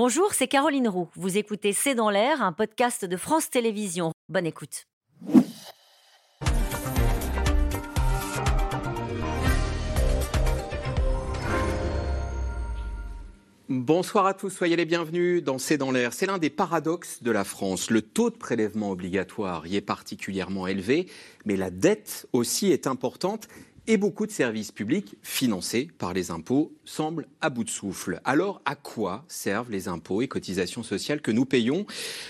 Bonjour, c'est Caroline Roux. Vous écoutez C'est dans l'air, un podcast de France Télévisions. Bonne écoute. Bonsoir à tous, soyez les bienvenus dans C'est dans l'air. C'est l'un des paradoxes de la France. Le taux de prélèvement obligatoire y est particulièrement élevé, mais la dette aussi est importante et beaucoup de services publics financés par les impôts semblent à bout de souffle. Alors, à quoi servent les impôts et cotisations sociales que nous payons?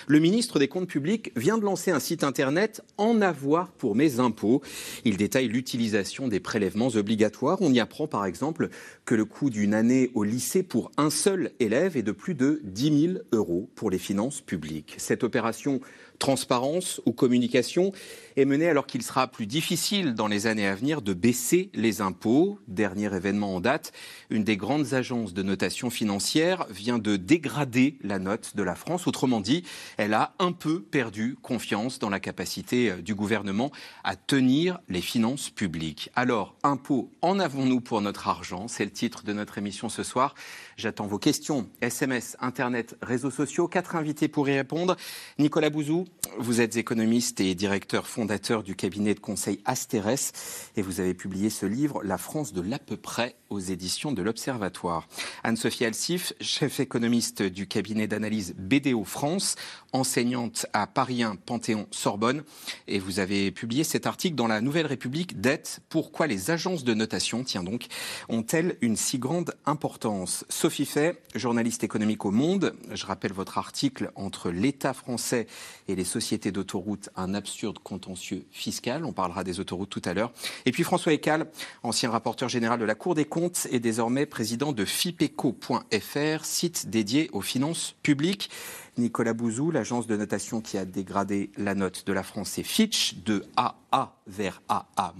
Le ministre des Comptes publics vient de lancer un site internet En avoir pour mes impôts. Il détaille l'utilisation des prélèvements obligatoires. On y apprend par exemple que le coût d'une année au lycée pour un seul élève est de plus de 10 000 euros pour les finances publiques. Cette opération transparence ou communication est menée alors qu'il sera plus difficile dans les années à venir de baisser les impôts. Dernier événement en date, une des grandes agences de notation financière vient de dégrader la note de la France. Autrement dit, elle a un peu perdu confiance dans la capacité euh, du gouvernement à tenir les finances publiques. Alors, impôts, en avons-nous pour notre argent? C'est titre de notre émission ce soir. J'attends vos questions, SMS, Internet, réseaux sociaux. Quatre invités pour y répondre. Nicolas Bouzou, vous êtes économiste et directeur fondateur du cabinet de conseil Asteres et vous avez publié ce livre La France de l'à peu près aux éditions de l'Observatoire. Anne-Sophie Alsif, chef économiste du cabinet d'analyse BDO France, enseignante à Paris 1 Panthéon Sorbonne et vous avez publié cet article dans la Nouvelle République dette pourquoi les agences de notation tiens donc ont-elles une si grande importance? Sophie Fay, journaliste économique au Monde, je rappelle votre article entre l'État français et les sociétés d'autoroutes un absurde contentieux fiscal. On parlera des autoroutes tout à l'heure. Et puis François Ecal, ancien rapporteur général de la Cour des comptes et désormais président de FIPECO.fr, site dédié aux finances publiques. Nicolas Bouzou, l'agence de notation qui a dégradé la note de la France, c'est Fitch, de AA vers AA-.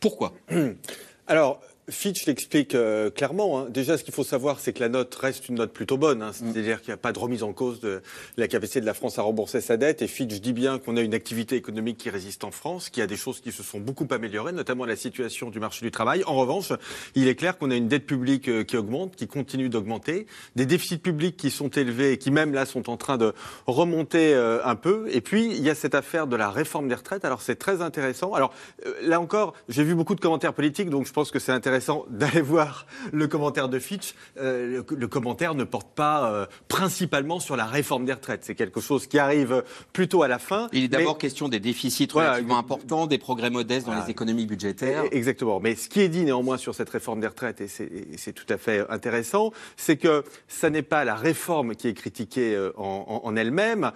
Pourquoi? Alors, Fitch l'explique euh, clairement. Hein. Déjà, ce qu'il faut savoir, c'est que la note reste une note plutôt bonne. Hein. Mm. C'est-à-dire qu'il n'y a pas de remise en cause de la capacité de la France à rembourser sa dette. Et Fitch dit bien qu'on a une activité économique qui résiste en France, qu'il y a des choses qui se sont beaucoup améliorées, notamment la situation du marché du travail. En revanche, il est clair qu'on a une dette publique euh, qui augmente, qui continue d'augmenter, des déficits publics qui sont élevés et qui même là sont en train de remonter euh, un peu. Et puis, il y a cette affaire de la réforme des retraites. Alors, c'est très intéressant. Alors, là encore, j'ai vu beaucoup de commentaires politiques, donc je pense que c'est intéressant intéressant d'aller voir le commentaire de Fitch. Euh, le, commentaire ne porte pas euh, principalement sur la réforme des retraites. C'est quelque chose qui arrive plutôt à la fin. Il est d'abord question des déficits relativement importants, des progrès modestes dans les économies budgétaires. E-, exactement. Mais ce qui est dit néanmoins sur cette réforme des retraites, et c'est tout à fait intéressant, c'est que ça n'est pas la réforme qui est critiquée euh, en, en elle-même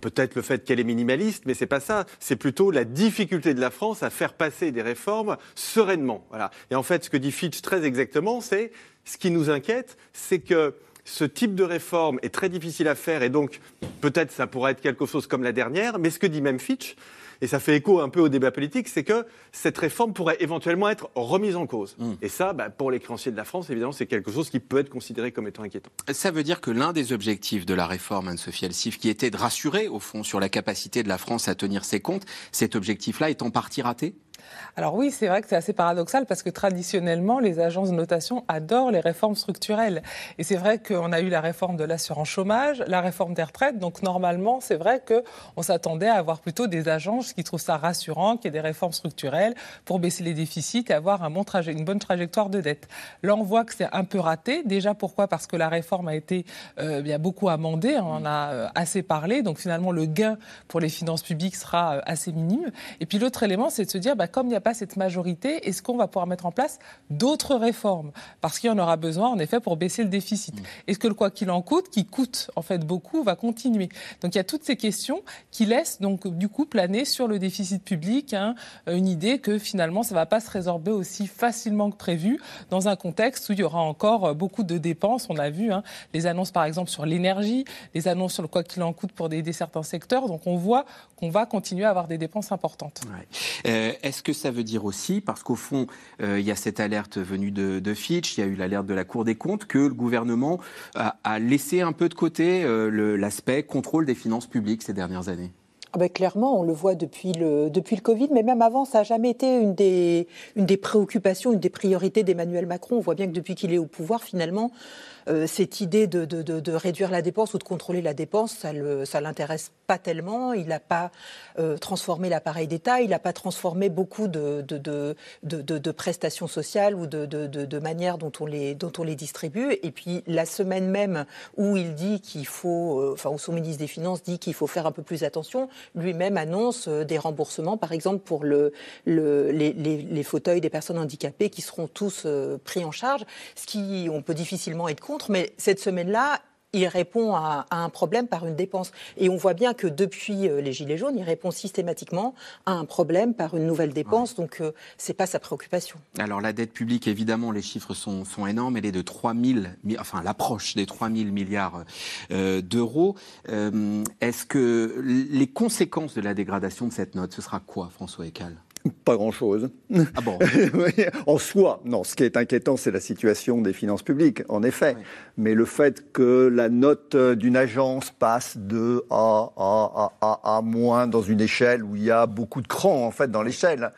peut-être le fait qu'elle est minimaliste, mais c'est pas ça. C'est plutôt la difficulté de la France à faire passer des réformes sereinement. Voilà. Et en fait, ce que dit Fitch très exactement, c'est ce qui nous inquiète, c'est que ce type de réforme est très difficile à faire et donc peut-être ça pourrait être quelque chose comme la dernière, mais ce que dit même Fitch, et ça fait écho un peu au débat politique, c'est que cette réforme pourrait éventuellement être remise en cause. Hmm. Et ça, bah, pour les créanciers de la France, évidemment, c'est quelque chose qui peut être considéré comme étant inquiétant. Ça veut dire que l'un des objectifs de la réforme, Anne-Sophie Alsif, qui était de rassurer, au fond, sur la capacité de la France à tenir ses comptes, cet objectif-là est en partie raté? Alors oui, c'est vrai que c'est assez paradoxal parce que traditionnellement, les agences de notation adorent les réformes structurelles. Et c'est vrai qu'on a eu la réforme de l'assurance chômage, la réforme des retraites. Donc normalement, c'est vrai qu'on s'attendait à avoir plutôt des agences qui trouvent ça rassurant, qu'il y ait des réformes structurelles pour baisser les déficits et avoir une bonne trajectoire de dette. Là, on voit que c'est un peu raté. Déjà, pourquoi? Parce que la réforme a été euh, bien beaucoup amendée, on en a euh, assez parlé. Donc finalement, le gain pour les finances publiques sera euh, assez minime. Et puis l'autre élément, c'est de se dire, bah, comme il n'y a pas cette majorité, est-ce qu'on va pouvoir mettre en place d'autres réformes? Parce qu'il y en aura besoin, en effet, pour baisser le déficit. Mm. Est-ce que le quoi qu'il en coûte, qui coûte en fait beaucoup, va continuer? Donc il y a toutes ces questions qui laissent donc du coup planer sur le déficit public hein, une idée que finalement ça ne va pas se résorber aussi facilement que prévu dans un contexte où il y aura encore beaucoup de dépenses. On a vu hein, les annonces par exemple sur l'énergie, les annonces sur le quoi qu'il en coûte pour aider certains secteurs. Donc on voit qu'on va continuer à avoir des dépenses importantes. Euh, est-ce que ça veut dire aussi, parce qu'au fond, euh, il y a cette alerte venue de, Fitch, il y a eu l'alerte de la Cour des comptes, que le gouvernement a, laissé un peu de côté euh, l'aspect contrôle des finances publiques ces dernières années ah ben, clairement, on le voit depuis le, depuis le Covid, mais même avant, ça n'a jamais été une des, une des préoccupations, une des priorités d'Emmanuel Macron. On voit bien que depuis qu'il est au pouvoir, finalement, euh, cette idée de, de, de, réduire la dépense ou de contrôler la dépense, ça ne l'intéresse pas tellement. Il n'a pas euh, transformé l'appareil d'État, il n'a pas transformé beaucoup de, prestations sociales ou de, manière dont on, les, distribue. Et puis la semaine même où il dit qu'il faut, euh, où son ministre des Finances dit qu'il faut faire un peu plus attention, lui-même annonce des remboursements, par exemple pour le, le les, les, les, fauteuils des personnes handicapées qui seront tous pris en charge, ce qui on peut difficilement être contre mais cette semaine-là, il répond à, un problème par une dépense. Et on voit bien que depuis euh, les Gilets jaunes, il répond systématiquement à un problème par une nouvelle dépense. Donc, euh, ce n'est pas sa préoccupation. Alors, la dette publique, évidemment, les chiffres sont, énormes. Elle est de 3 000, enfin, l'approche des 3 000 milliards euh, d'euros. Est-ce que les conséquences de la dégradation de cette note, ce sera quoi, François Ecal pas grand-chose. Ah bon? En soi, non. Ce qui est inquiétant, c'est la situation des finances publiques, en effet. Mais le fait que la note d'une agence passe de A à, à, à, moins dans une échelle où il y a beaucoup de crans, en fait, dans l'échelle.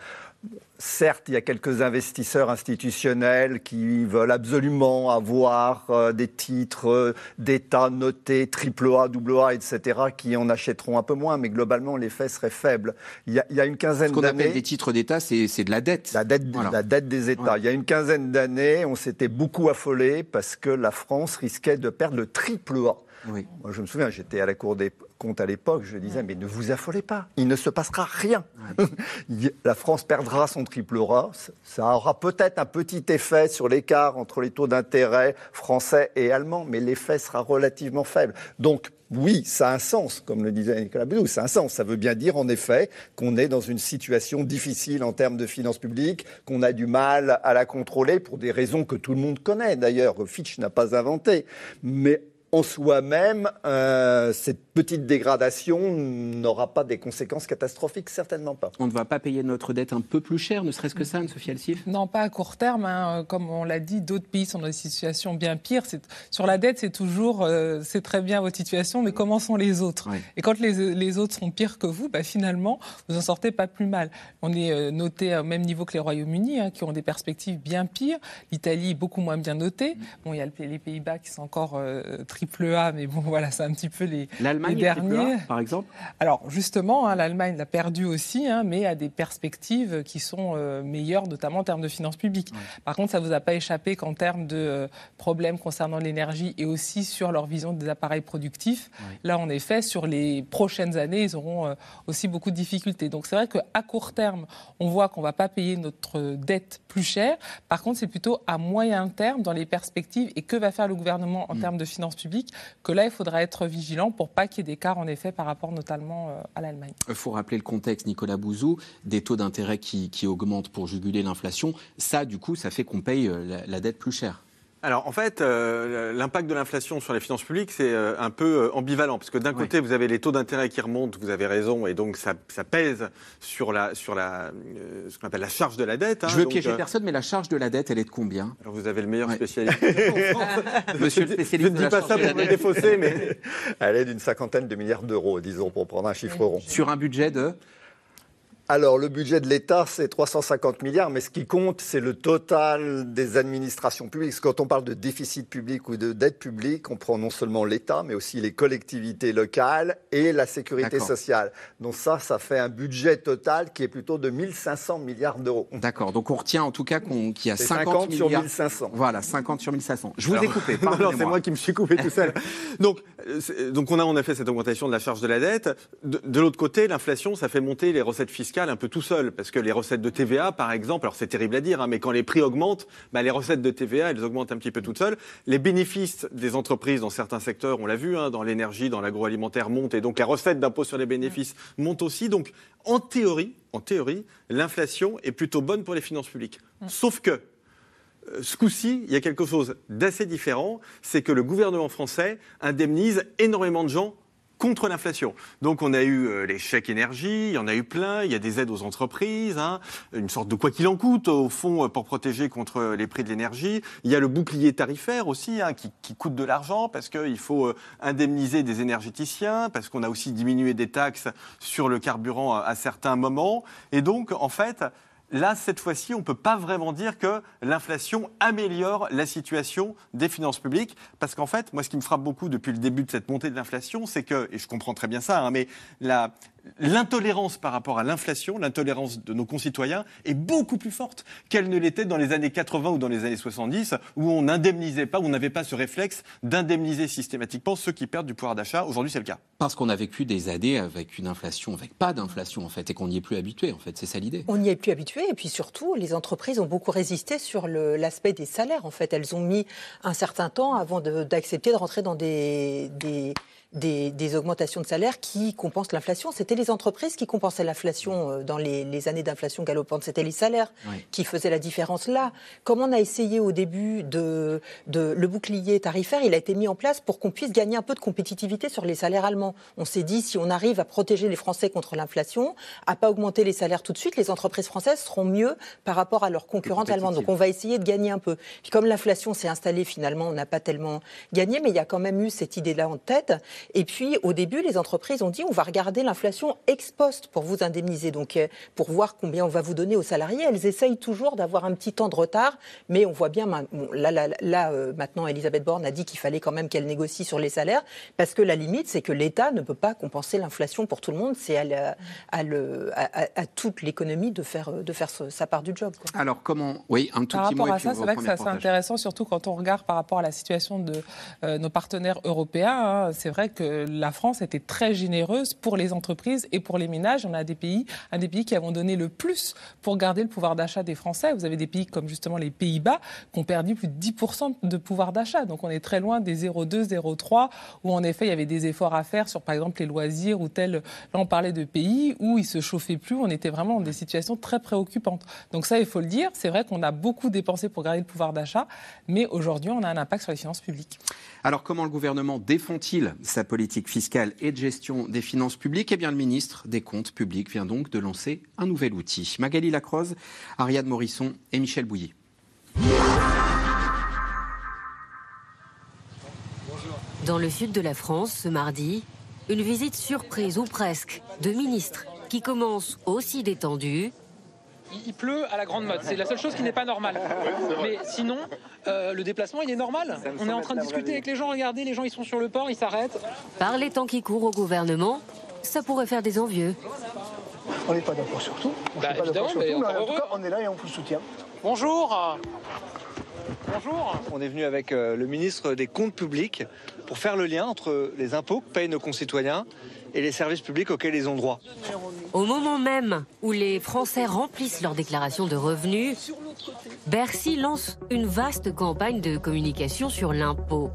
Certes, il y a quelques investisseurs institutionnels qui veulent absolument avoir euh, des titres euh, d'État notés AAA, AA, etc., qui en achèteront un peu moins, mais globalement, l'effet serait faible. Il y a, une quinzaine d'années... Ce qu'on appelle des titres d'État, c'est de la dette. La dette, la dette des États. Il y a une quinzaine d'années, on s'était beaucoup affolé parce que la France risquait de perdre le AAA. Moi, je me souviens, j'étais à la Cour des comptes à l'époque, je disais, mais ne vous affolez pas, il ne se passera rien. la France perdra son triple A, ça aura peut-être un petit effet sur l'écart entre les taux d'intérêt français et allemands, mais l'effet sera relativement faible. Donc, oui, ça a un sens, comme le disait Nicolas Boudou, ça a un sens. Ça veut bien dire, en effet, qu'on est dans une situation difficile en termes de finances publiques, qu'on a du mal à la contrôler pour des raisons que tout le monde connaît. D'ailleurs, Fitch n'a pas inventé. Mais en soi-même, euh, cette petite dégradation n'aura pas des conséquences catastrophiques, certainement pas. On ne va pas payer notre dette un peu plus cher, ne serait-ce que ça, Anne-Sophie Alcif? Non, pas à court terme. Hein. Comme on l'a dit, d'autres pays sont dans des situations bien pires. Sur la dette, c'est toujours, euh, c'est très bien votre situation, mais comment sont les autres? Et quand les, autres sont pires que vous, bah, finalement, vous en sortez pas plus mal. On est euh, noté au même niveau que les Royaumes-Unis, hein, qui ont des perspectives bien pires. L'Italie, beaucoup moins bien notée. Bon, il y a les Pays-Bas qui sont encore très triple A, mais bon, voilà, c'est un petit peu les, derniers. A, par exemple Alors, justement, hein, l'Allemagne l'a perdu aussi, hein, mais a des perspectives qui sont euh, meilleures, notamment en termes de finances publiques. Par contre, ça ne vous a pas échappé qu'en termes de euh, problèmes concernant l'énergie et aussi sur leur vision des appareils productifs, là, en effet, sur les prochaines années, ils auront euh, aussi beaucoup de difficultés. Donc, c'est vrai qu'à court terme, on voit qu'on ne va pas payer notre dette plus cher. Par contre, c'est plutôt à moyen terme, dans les perspectives, et que va faire le gouvernement en mm. termes de finances publiques, que là, il faudra être vigilant pour pas qu'il y ait d'écart, en effet, par rapport notamment euh, à l'Allemagne. Il faut rappeler le contexte, Nicolas Bouzou, des taux d'intérêt qui, augmentent pour juguler l'inflation. Ça, du coup, ça fait qu'on paye euh, la dette plus cher alors en fait, euh, l'impact de l'inflation sur les finances publiques, c'est euh, un peu euh, ambivalent, parce que d'un côté, vous avez les taux d'intérêt qui remontent, vous avez raison, et donc ça, pèse sur la, sur la, ce qu'on appelle la charge de la dette. Hein, Je veux piéger personne, mais la charge de la dette, elle est de combien? Alors vous avez le meilleur spécialiste. Monsieur le spécialiste. Je ne dis pas ça pour me défausser, mais elle est d'une cinquantaine de milliards d'euros, disons, pour prendre un chiffre rond. Sur un budget de alors, le budget de l'État, c'est 350 milliards, mais ce qui compte, c'est le total des administrations publiques. quand on parle de déficit public ou de dette publique, on prend non seulement l'État, mais aussi les collectivités locales et la sécurité sociale. Donc ça, ça fait un budget total qui est plutôt de 1500 milliards d'euros. D'accord. Donc on retient en tout cas qu'il y a 50, 50 sur 1500. Voilà, 50 sur 1500. Je vous ai coupé. non, c'est moi qui me suis coupé tout seul. donc, euh, donc on a en effet cette augmentation de la charge de la dette. de l'autre côté, l'inflation, ça fait monter les recettes fiscales un peu tout seul, parce que les recettes de TVA, par exemple, alors c'est terrible à dire, hein, mais quand les prix augmentent, bah, les recettes de TVA, elles augmentent un petit peu toutes seules. Les bénéfices des entreprises dans certains secteurs, on l'a vu, hein, dans l'énergie, dans l'agroalimentaire, montent, et donc la recette d'impôt sur les bénéfices monte aussi. Donc, en théorie, en théorie, l'inflation est plutôt bonne pour les finances publiques. Sauf que euh, ce coup-ci, il y a quelque chose d'assez différent, c'est que le gouvernement français indemnise énormément de gens contre l'inflation. Donc on a eu les chèques énergie, il y en a eu plein, il y a des aides aux entreprises, hein, une sorte de quoi qu'il en coûte au fond pour protéger contre les prix de l'énergie. Il y a le bouclier tarifaire aussi hein, qui, qui, coûte de l'argent parce qu'il faut indemniser des énergéticiens, parce qu'on a aussi diminué des taxes sur le carburant à certains moments. Et donc en fait, Là, cette fois-ci, on ne peut pas vraiment dire que l'inflation améliore la situation des finances publiques, parce qu'en fait, moi, ce qui me frappe beaucoup depuis le début de cette montée de l'inflation, c'est que, et je comprends très bien ça, hein, mais la, l'intolérance par rapport à l'inflation, l'intolérance de nos concitoyens est beaucoup plus forte qu'elle ne l'était dans les années 80 ou dans les années 70, où on n'indemnisait pas, où on n'avait pas ce réflexe d'indemniser systématiquement ceux qui perdent du pouvoir d'achat. Aujourd'hui, c'est le cas. Parce qu'on a vécu des années avec une inflation, avec pas d'inflation en fait, et qu'on n'y est plus habitué. En fait, c'est ça l'idée. On n'y est plus habitué, et puis surtout, les entreprises ont beaucoup résisté sur l'aspect des salaires. En fait, elles ont mis un certain temps avant d'accepter de, rentrer dans des, des des, augmentations de salaire qui compensent l'inflation. C'était les entreprises qui compensaient l'inflation euh, dans les, années d'inflation galopante. C'était les salaires qui faisaient la différence là. Comme on a essayé au début de, de, le bouclier tarifaire, il a été mis en place pour qu'on puisse gagner un peu de compétitivité sur les salaires allemands. On s'est dit si on arrive à protéger les Français contre l'inflation, à pas augmenter les salaires tout de suite, les entreprises françaises seront mieux par rapport à leurs concurrentes allemandes. Donc on va essayer de gagner un peu. Puis comme l'inflation s'est installée finalement, on n'a pas tellement gagné, mais il y a quand même eu cette idée-là en tête. Et puis, au début, les entreprises ont dit on va regarder l'inflation ex post pour vous indemniser, donc euh, pour voir combien on va vous donner aux salariés. Elles essayent toujours d'avoir un petit temps de retard, mais on voit bien, là, là, euh, maintenant, Elisabeth Borne a dit qu'il fallait quand même qu'elle négocie sur les salaires, parce que la limite, c'est que l'État ne peut pas compenser l'inflation pour tout le monde, c'est à, à, toute l'économie de faire, de faire sa part du job. Alors, comment Oui, un tout par petit mot. Par rapport à ça, c'est vrai que c'est intéressant, surtout quand on regarde par rapport à la situation de euh, nos partenaires européens. Hein. c'est vrai que la France était très généreuse pour les entreprises et pour les ménages. On a des pays, un des pays qui avons donné le plus pour garder le pouvoir d'achat des Français. Vous avez des pays comme justement les Pays-Bas qui ont perdu plus de 10% de pouvoir d'achat. Donc on est très loin des 0,2, 0,3 où en effet il y avait des efforts à faire sur par exemple les loisirs ou tel. Là on parlait de pays où ils se chauffaient plus. On était vraiment dans des situations très préoccupantes. Donc ça il faut le dire. C'est vrai qu'on a beaucoup dépensé pour garder le pouvoir d'achat, mais aujourd'hui on a un impact sur les finances publiques. Alors comment le gouvernement défend-il sa politique fiscale et de gestion des finances publiques Eh bien le ministre des Comptes publics vient donc de lancer un nouvel outil. Magali Lacroze, Ariane Morisson et Michel Bouilly. Dans le sud de la France, ce mardi, une visite surprise ou presque de ministres qui commence aussi détendue il pleut à la grande mode. C'est la seule chose qui n'est pas normale. Mais sinon, euh, le déplacement, il est normal. On est en train de discuter avec les gens. Regardez, les gens, ils sont sur le port, ils s'arrêtent. Par les temps qui courent au gouvernement, ça pourrait faire des envieux. On n'est pas d'accord sur tout. On bah, évidemment, mais, en tout cas, on est là et on vous soutient. Bonjour. Bonjour. On est venu avec euh, le ministre des Comptes publics pour faire le lien entre les impôts que payent nos concitoyens et les services publics auxquels ils ont droit. Au moment même où les Français remplissent leur déclaration de revenus, Bercy lance une vaste campagne de communication sur l'impôt.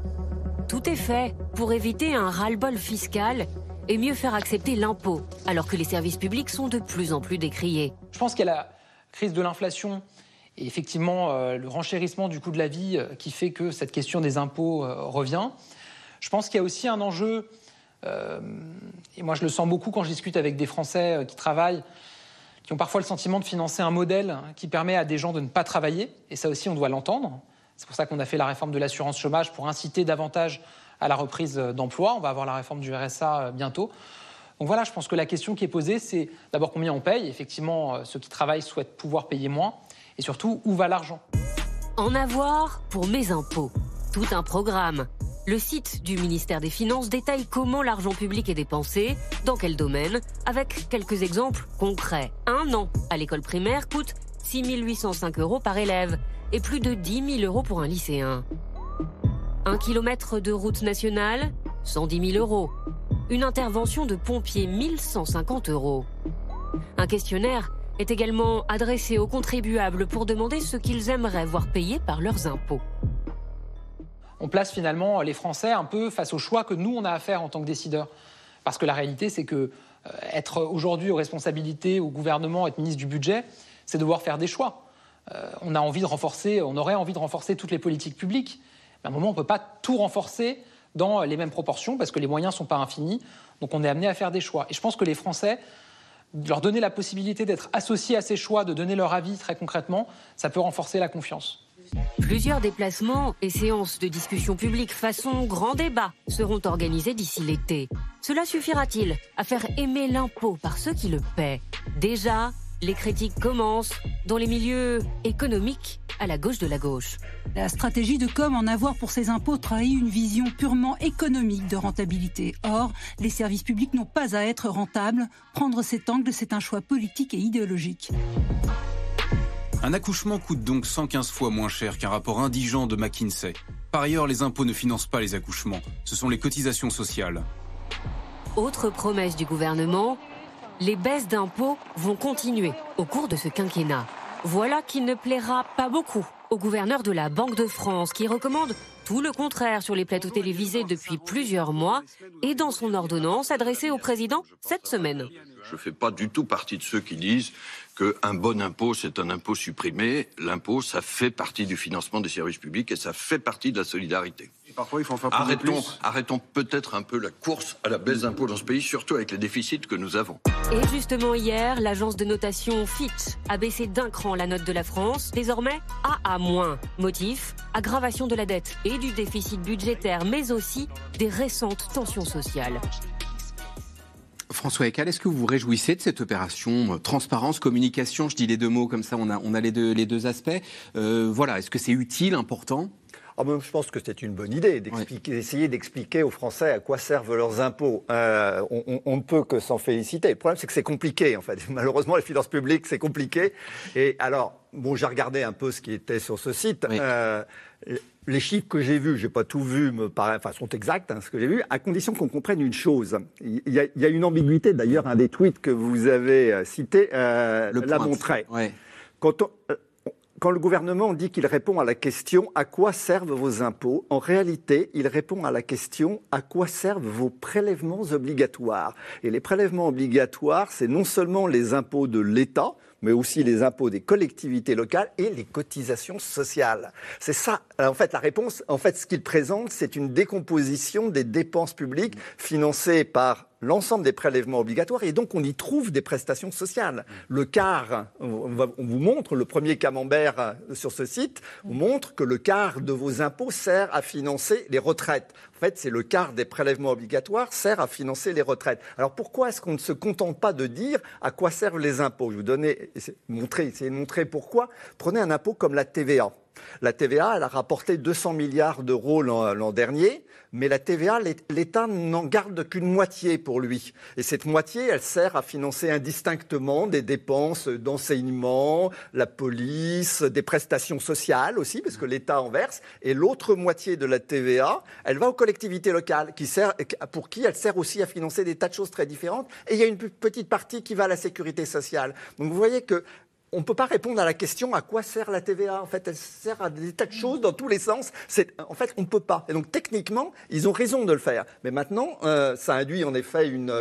Tout est fait pour éviter un ras-le-bol fiscal et mieux faire accepter l'impôt, alors que les services publics sont de plus en plus décriés. Je pense qu'il y a la crise de l'inflation et effectivement euh, le renchérissement du coût de la vie euh, qui fait que cette question des impôts euh, revient. Je pense qu'il y a aussi un enjeu euh, et moi, je le sens beaucoup quand je discute avec des Français euh, qui travaillent, qui ont parfois le sentiment de financer un modèle qui permet à des gens de ne pas travailler. Et ça aussi, on doit l'entendre. C'est pour ça qu'on a fait la réforme de l'assurance chômage pour inciter davantage à la reprise d'emploi. On va avoir la réforme du RSA euh, bientôt. Donc voilà, je pense que la question qui est posée, c'est d'abord combien on paye. Effectivement, ceux qui travaillent souhaitent pouvoir payer moins. Et surtout, où va l'argent? En avoir pour mes impôts. Tout un programme le site du ministère des Finances détaille comment l'argent public est dépensé, dans quel domaine, avec quelques exemples concrets. Un an à l'école primaire coûte 6 805 euros par élève et plus de 10 000 euros pour un lycéen. Un kilomètre de route nationale, 110 000 euros. Une intervention de pompiers, 1150 euros. Un questionnaire est également adressé aux contribuables pour demander ce qu'ils aimeraient voir payer par leurs impôts on place finalement les Français un peu face au choix que nous, on a à faire en tant que décideurs. Parce que la réalité, c'est que euh, être aujourd'hui aux responsabilités, au gouvernement, être ministre du budget, c'est devoir faire des choix. Euh, on a envie de renforcer, on aurait envie de renforcer toutes les politiques publiques. Mais à un moment, on ne peut pas tout renforcer dans les mêmes proportions, parce que les moyens ne sont pas infinis. Donc on est amené à faire des choix. Et je pense que les Français, leur donner la possibilité d'être associés à ces choix, de donner leur avis très concrètement, ça peut renforcer la confiance. Plusieurs déplacements et séances de discussion publique façon grand débat seront organisés d'ici l'été. Cela suffira-t-il à faire aimer l'impôt par ceux qui le paient? Déjà, les critiques commencent dans les milieux économiques à la gauche de la gauche. La stratégie de com en avoir pour ses impôts trahit une vision purement économique de rentabilité. Or, les services publics n'ont pas à être rentables. Prendre cet angle, c'est un choix politique et idéologique. Un accouchement coûte donc 115 fois moins cher qu'un rapport indigent de McKinsey. Par ailleurs, les impôts ne financent pas les accouchements, ce sont les cotisations sociales. Autre promesse du gouvernement, les baisses d'impôts vont continuer au cours de ce quinquennat. Voilà qui ne plaira pas beaucoup au gouverneur de la Banque de France qui recommande tout le contraire sur les plateaux télévisés depuis plusieurs mois et dans son ordonnance adressée au président cette semaine. Je ne fais pas du tout partie de ceux qui disent qu'un bon impôt, c'est un impôt supprimé. L'impôt, ça fait partie du financement des services publics et ça fait partie de la solidarité. parfois, il faut en faire arrêtons, arrêtons peut-être un peu la course à la baisse d'impôts dans ce pays, surtout avec les déficits que nous avons. Et justement, hier, l'agence de notation Fitch a baissé d'un cran la note de la France, désormais AA-. Motif aggravation de la dette et du déficit budgétaire, mais aussi des récentes tensions sociales. François Eckel, est-ce que vous vous réjouissez de cette opération euh, Transparence, communication, je dis les deux mots comme ça, on a, on a les, deux, les deux aspects. Euh, voilà, est-ce que c'est utile, important? Ah ben, je pense que c'est une bonne idée d'essayer d'expliquer aux Français à quoi servent leurs impôts. Euh, on, ne peut que s'en féliciter. Le problème, c'est que c'est compliqué, en fait. Malheureusement, les finances publiques, c'est compliqué. Et alors, bon, j'ai regardé un peu ce qui était sur ce site les chiffres que j'ai vus, j'ai pas tout vu, me paraît, enfin, sont exacts, hein, ce que j'ai vu, à condition qu'on comprenne une chose. Il y, a, une ambiguïté, d'ailleurs, un des tweets que vous avez euh, cité euh, l'a montré. Quand, euh, quand le gouvernement dit qu'il répond à la question à quoi servent vos impôts, en réalité, il répond à la question à quoi servent vos prélèvements obligatoires. Et les prélèvements obligatoires, c'est non seulement les impôts de l'État, mais aussi les impôts des collectivités locales et les cotisations sociales. C'est ça, en fait, la réponse, en fait, ce qu'il présente, c'est une décomposition des dépenses publiques financées par l'ensemble des prélèvements obligatoires et donc on y trouve des prestations sociales. Le quart, on, vous montre, le premier camembert euh, sur ce site, on montre que le quart de vos impôts sert à financer les retraites. En fait, c'est le quart des prélèvements obligatoires sert à financer les retraites. Alors pourquoi est-ce qu'on ne se contente pas de dire à quoi servent les impôts? Je vous donner, montrer, essayer de montrer pourquoi. Prenez un impôt comme la TVA. La TVA, elle a rapporté 200 milliards d'euros l'an dernier, mais la TVA, l'État n'en garde qu'une moitié pour lui. Et cette moitié, elle sert à financer indistinctement des dépenses d'enseignement, la police, des prestations sociales aussi, parce que l'État en verse. Et l'autre moitié de la TVA, elle va aux collectivités locales, qui sert, pour qui elle sert aussi à financer des tas de choses très différentes. Et il y a une petite partie qui va à la sécurité sociale. Donc vous voyez que on ne peut pas répondre à la question à quoi sert la TVA. En fait, elle sert à des tas de choses dans tous les sens. En fait, on ne peut pas. Et donc, techniquement, ils ont raison de le faire. Mais maintenant, euh, ça induit en effet une,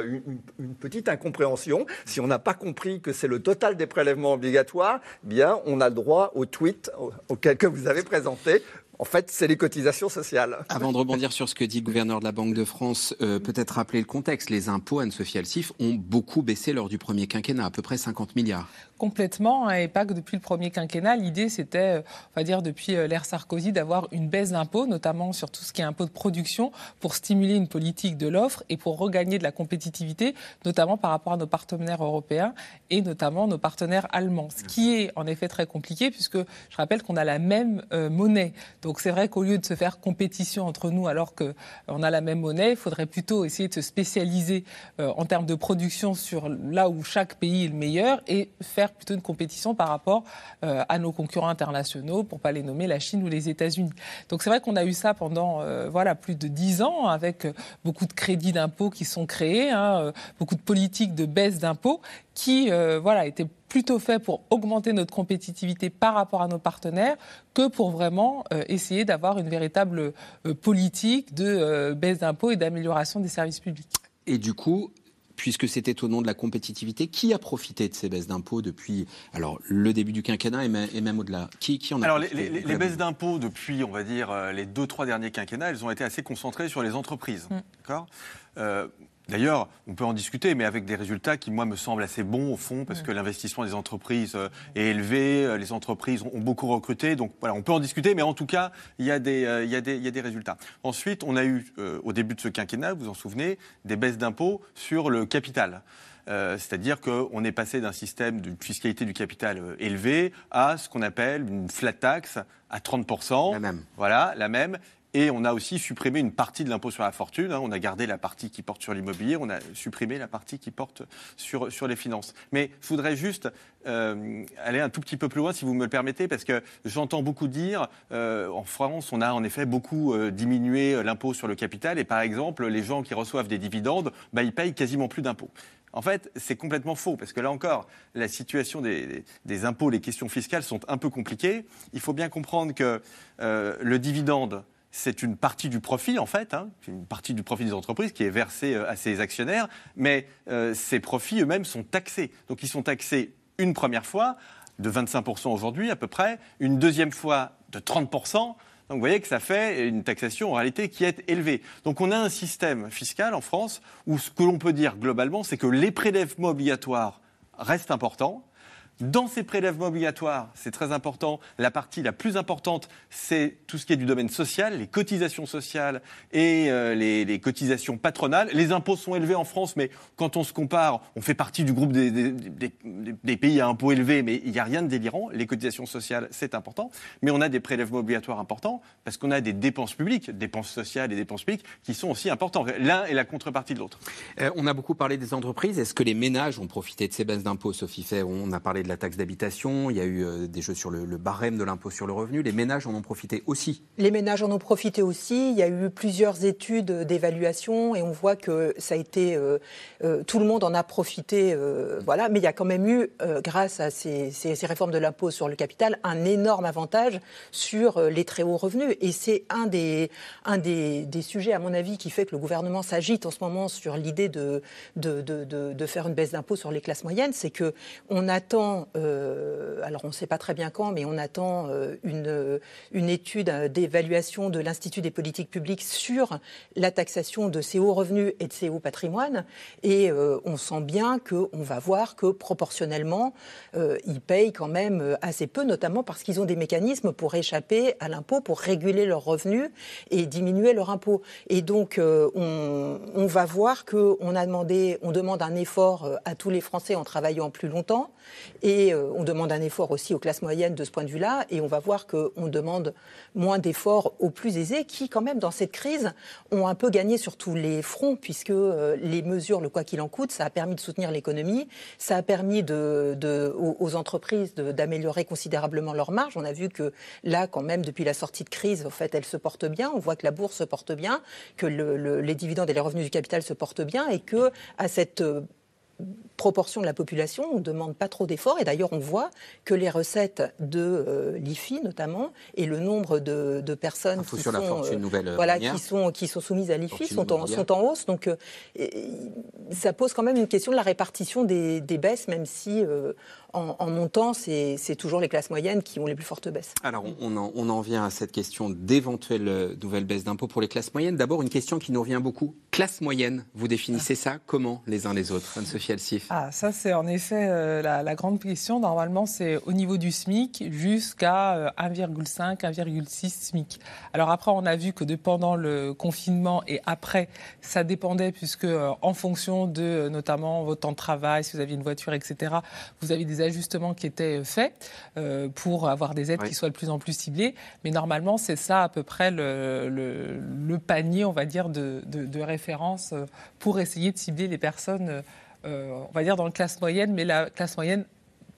petite incompréhension. Si on n'a pas compris que c'est le total des prélèvements obligatoires, bien, on a le droit au tweet auquel que vous avez présenté. En fait, c'est les cotisations sociales. Avant de rebondir sur ce que dit le gouverneur de la Banque de France, euh, peut-être rappeler le contexte. Les impôts, Anne-Sophie Alsif, ont beaucoup baissé lors du premier quinquennat, à peu près 50 milliards. Complètement, hein, et pas que depuis le premier quinquennat. L'idée, c'était, euh, on va dire, depuis euh, l'ère Sarkozy, d'avoir une baisse d'impôts, notamment sur tout ce qui est impôts de production, pour stimuler une politique de l'offre et pour regagner de la compétitivité, notamment par rapport à nos partenaires européens et notamment nos partenaires allemands. Ce qui est en effet très compliqué, puisque je rappelle qu'on a la même monnaie. Donc c'est vrai qu'au lieu de se faire compétition entre nous alors qu'on a la même monnaie, il faudrait plutôt essayer de se spécialiser euh, en termes de production sur là où chaque pays est le meilleur et faire plutôt une compétition par rapport euh, à nos concurrents internationaux, pour pas les nommer la Chine ou les États-Unis. Donc c'est vrai qu'on a eu ça pendant euh, voilà plus de dix ans avec beaucoup de crédits d'impôts qui sont créés, hein, beaucoup de politiques de baisse d'impôts qui voilà étaient plutôt fait pour augmenter notre compétitivité par rapport à nos partenaires que pour vraiment euh, essayer d'avoir une véritable euh, politique de euh, baisse d'impôts et d'amélioration des services publics. Et du coup, puisque c'était au nom de la compétitivité. Qui a profité de ces baisses d'impôts depuis alors, le début du quinquennat et même, au-delà? Qui, qui, en a Alors, profité? les, les, baisses d'impôts depuis, on va dire, euh, les deux, trois derniers quinquennats, elles ont été assez concentrées sur les entreprises. Mm. D'accord? Euh, D'ailleurs, on peut en discuter, mais avec des résultats qui, moi, me semblent assez bons au fond, parce que l'investissement des entreprises euh, est élevé, euh, les entreprises ont beaucoup recruté. Donc voilà, on peut en discuter, mais en tout cas, il y a des, euh, il y a des, il y a des résultats. Ensuite, on a eu, au début de ce quinquennat, vous vous en souvenez, des baisses d'impôts sur le capital. C'est-à-dire qu'on est passé d'un système de fiscalité du capital élevé à ce qu'on appelle une flat tax à 30%. La même. Voilà, la même. Et on a aussi supprimé une partie de l'impôt sur la fortune. Hein. On a gardé la partie qui porte sur l'immobilier, on a supprimé la partie qui porte sur, sur les finances. Mais je voudrais juste euh, aller un tout petit peu plus loin, si vous me le permettez, parce que j'entends beaucoup dire, euh, en France, on a en effet beaucoup euh, diminué l'impôt sur le capital, et par exemple, les gens qui reçoivent des dividendes, bah, ils payent quasiment plus d'impôts. En fait, c'est complètement faux, parce que là encore, la situation des, des, impôts, les questions fiscales sont un peu compliquées. Il faut bien comprendre que le dividende, c'est une partie du profit, en fait, hein, une partie du profit des entreprises qui est versée euh, à ses actionnaires, mais euh, ces profits eux-mêmes sont taxés. Donc ils sont taxés une première fois, de 25% aujourd'hui à peu près, une deuxième fois de 30%. Donc vous voyez que ça fait une taxation en réalité qui est élevée. Donc on a un système fiscal en France où ce que l'on peut dire globalement, c'est que les prélèvements obligatoires restent importants, dans ces prélèvements obligatoires, c'est très important, la partie la plus importante, c'est tout ce qui est du domaine social, les cotisations sociales et euh, les, cotisations patronales. Les impôts sont élevés en France, mais quand on se compare, on fait partie du groupe des, pays à impôts élevés, mais il n'y a rien de délirant. Les cotisations sociales, c'est important, mais on a des prélèvements obligatoires importants parce qu'on a des dépenses publiques, dépenses sociales et dépenses publiques, qui sont aussi importants. L'un est la contrepartie de l'autre. Euh, on a beaucoup parlé des entreprises. Est-ce que les ménages ont profité de ces baisses d'impôts, Sophie Fair On a parlé de la taxe d'habitation, il y a eu euh, des jeux sur le, barème de l'impôt sur le revenu. Les ménages en ont profité aussi. Les ménages en ont profité aussi. Il y a eu plusieurs études d'évaluation et on voit que ça a été. Euh, euh, tout le monde en a profité. voilà. Mais il y a quand même eu, grâce à ces, réformes de l'impôt sur le capital, un énorme avantage sur les très hauts revenus. Et c'est un, des, sujets, à mon avis, qui fait que le gouvernement s'agite en ce moment sur l'idée de, de, faire une baisse d'impôt sur les classes moyennes. C'est qu'on attend. Euh, alors on ne sait pas très bien quand, mais on attend euh, une, une étude d'évaluation de l'Institut des politiques publiques sur la taxation de ces hauts revenus et de ces hauts patrimoines. Et euh, on sent bien qu'on va voir que proportionnellement, ils payent quand même assez peu, notamment parce qu'ils ont des mécanismes pour échapper à l'impôt, pour réguler leurs revenus et diminuer leur impôt. Et donc on, on va voir qu'on a demandé, on demande un effort à tous les Français en travaillant plus longtemps. Et euh, on demande un effort aussi aux classes moyennes de ce point de vue-là, et on va voir qu'on demande moins d'efforts aux plus aisés, qui quand même dans cette crise ont un peu gagné sur tous les fronts, puisque euh, les mesures, le quoi qu'il en coûte, ça a permis de soutenir l'économie, ça a permis aux, entreprises d'améliorer considérablement leur marge. On a vu que là, quand même, depuis la sortie de crise, en fait, elles se portent bien. On voit que la bourse se porte bien, que les dividendes et les revenus du capital se portent bien, et que à cette euh, proportion de la population, on ne demande pas trop d'efforts. Et d'ailleurs, on voit que les recettes de euh, l'IFI, notamment, et le nombre de, personnes qui sont, euh, voilà, qui, sont, qui sont soumises à l'IFI sont en, sont en, hausse. Donc, euh, ça pose quand même une question de la répartition des, baisses, même si en, montant, c'est toujours les classes moyennes qui ont les plus fortes baisses. Alors, on en, on en vient à cette question d'éventuelles nouvelles baisses d'impôts pour les classes moyennes. D'abord, une question qui nous revient beaucoup. Classe moyenne, vous définissez ça comment les uns les autres Anne-Sophie Alcif ah, ça, c'est en effet euh, la, grande question. Normalement, c'est au niveau du SMIC jusqu'à 1,5, euh, 1,6 SMIC. Alors après, on a vu que pendant le confinement et après, ça dépendait puisque euh, en fonction de notamment votre temps de travail, si vous aviez une voiture, etc., vous avez des ajustements qui étaient faits pour avoir des aides qui soient de plus en plus ciblées. Mais normalement, c'est ça à peu près le, panier, on va dire, de, de référence pour essayer de cibler les personnes euh, on va dire dans la classe moyenne, mais la classe moyenne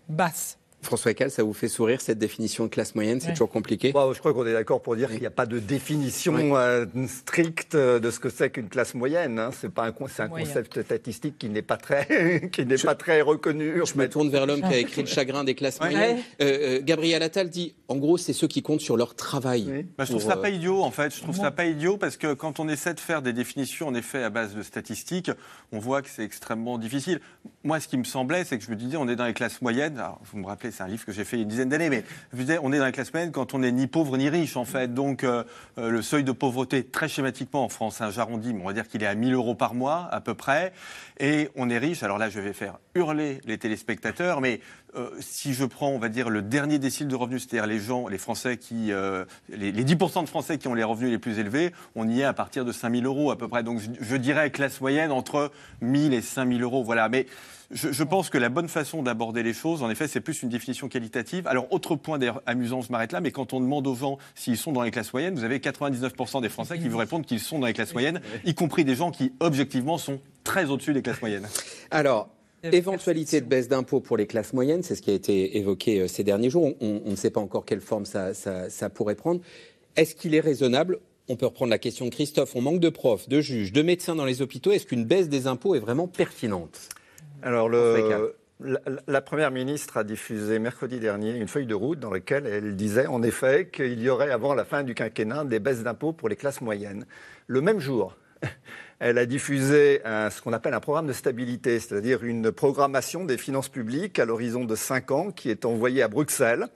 basse. François Ecal, ça vous fait sourire cette définition de classe moyenne C'est toujours compliqué? Je crois qu'on est d'accord pour dire qu'il n'y a pas de définition euh, stricte de ce que c'est qu'une classe moyenne. Hein. C'est pas un, un concept statistique qui n'est pas très, qui n'est pas très reconnu. Je me tourne vers l'homme qui a écrit le chagrin des classes moyennes. Euh, euh, Gabriel Attal dit, en gros, c'est ceux qui comptent sur leur travail. Bah, je trouve ça pas idiot, en fait. Je trouve ça pas idiot parce que quand on essaie de faire des définitions, en effet, à base de statistiques, on voit que c'est extrêmement difficile. Moi, ce qui me semblait, c'est que je me disais, on est dans les classes moyennes. Alors, vous me rappelez, c'est un livre que j'ai fait il y a une dizaine d'années, mais on est dans les classes moyennes quand on n'est ni pauvre ni riche, en fait. Donc, euh, euh, le seuil de pauvreté, très schématiquement en France, un j'arrondis, on va dire qu'il est à 1000 euros par mois, à peu près. Et on est riche. Alors là, je vais faire hurler les téléspectateurs, mais euh, si je prends, on va dire, le dernier décile de revenus, c'est-à-dire les gens, les Français qui, les, 10% de Français qui ont les revenus les plus élevés, on y est à partir de 5000 euros à peu près. Donc, je, je dirais classe moyenne entre 1000 et 5000 euros. Voilà. Mais je, pense que la bonne façon d'aborder les choses, en effet, c'est plus une définition qualitative. Alors, autre point d'ailleurs amusant, je m'arrête là, mais quand on demande aux gens s'ils sont dans les classes moyennes, vous avez 99% des Français qui vous répondent qu'ils sont dans les classes moyennes, y compris des gens qui, objectivement, sont très au-dessus des classes moyennes. Alors, Éventualité de baisse d'impôts pour les classes moyennes, c'est ce qui a été évoqué euh, ces derniers jours. On, ne sait pas encore quelle forme ça, ça pourrait prendre. Est-ce qu'il est raisonnable on peut reprendre la question de Christophe. On manque de profs, de juges, de médecins dans les hôpitaux. Est-ce qu'une baisse des impôts est vraiment pertinente? Alors, le, la, Première ministre a diffusé mercredi dernier une feuille de route dans laquelle elle disait en effet qu'il y aurait avant la fin du quinquennat des baisses d'impôts pour les classes moyennes. Le même jour, elle a diffusé ce qu'on appelle un programme de stabilité, c'est-à-dire une programmation des finances publiques à l'horizon de cinq ans qui est envoyée à Bruxelles,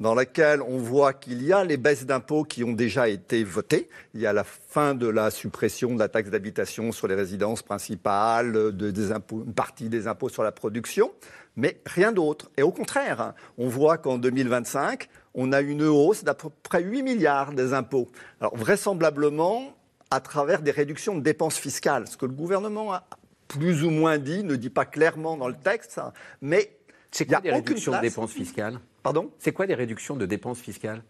dans laquelle on voit qu'il y a les baisses d'impôts qui ont déjà été votées. Il y a la fin de la suppression de la taxe d'habitation sur les résidences principales, de, une partie des impôts sur la production, mais rien d'autre. Et au contraire, on voit qu'en 2025, on a une hausse d'à peu près 8 milliards des impôts. Alors vraisemblablement, à travers des réductions de dépenses fiscales. Ce que le gouvernement a plus ou moins dit, ne dit pas clairement dans le texte, mais c'est quoi des réductions de dépenses fiscales? Pardon C'est quoi des réductions de dépenses fiscales?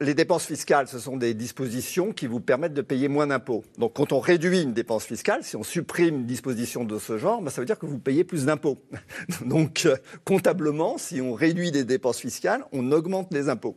Les dépenses fiscales, ce sont des dispositions qui vous permettent de payer moins d'impôts. Donc quand on réduit une dépense fiscale, si on supprime une disposition de ce genre, ben, ça veut dire que vous payez plus d'impôts. Donc euh, comptablement, si on réduit des dépenses fiscales, on augmente les impôts.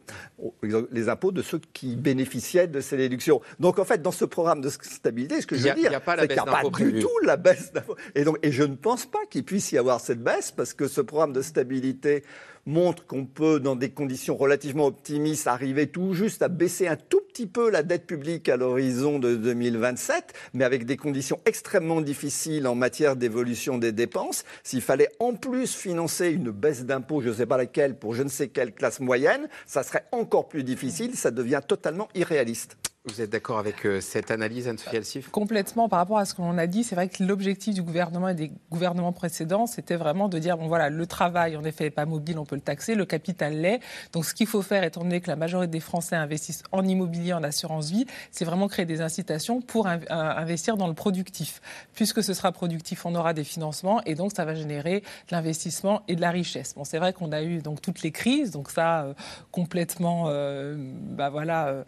Les impôts de ceux qui bénéficiaient de ces déductions. Donc en fait, dans ce programme de stabilité, ce que je veux dire, c'est qu'il n'y a pas du tout la baisse d'impôts. Et, donc, et je ne pense pas qu'il puisse y avoir cette baisse parce que ce programme de stabilité montre qu'on peut, dans des conditions relativement optimistes, arriver tout juste à baisser un tout petit peu la dette publique à l'horizon de 2027, mais avec des conditions extrêmement difficiles en matière d'évolution des dépenses. S'il fallait en plus financer une baisse d'impôts, je ne sais pas laquelle, pour je ne sais quelle classe moyenne, ça serait encore plus difficile, ça devient totalement irréaliste. Vous êtes d'accord avec euh, cette analyse, Anne-Sophie Alsif? Complètement. Par rapport à ce qu'on a dit, c'est vrai que l'objectif du gouvernement et des gouvernements précédents, c'était vraiment de dire bon voilà, le travail, en effet, n'est pas mobile, on peut le taxer, le capital l'est. Donc ce qu'il faut faire, étant donné que la majorité des Français investissent en immobilier, en assurance vie, c'est vraiment créer des incitations pour investir dans le productif. Puisque ce sera productif, on aura des financements et donc ça va générer de l'investissement et de la richesse. Bon, c'est vrai qu'on a eu donc toutes les crises, donc ça euh, complètement, euh, bah voilà, euh,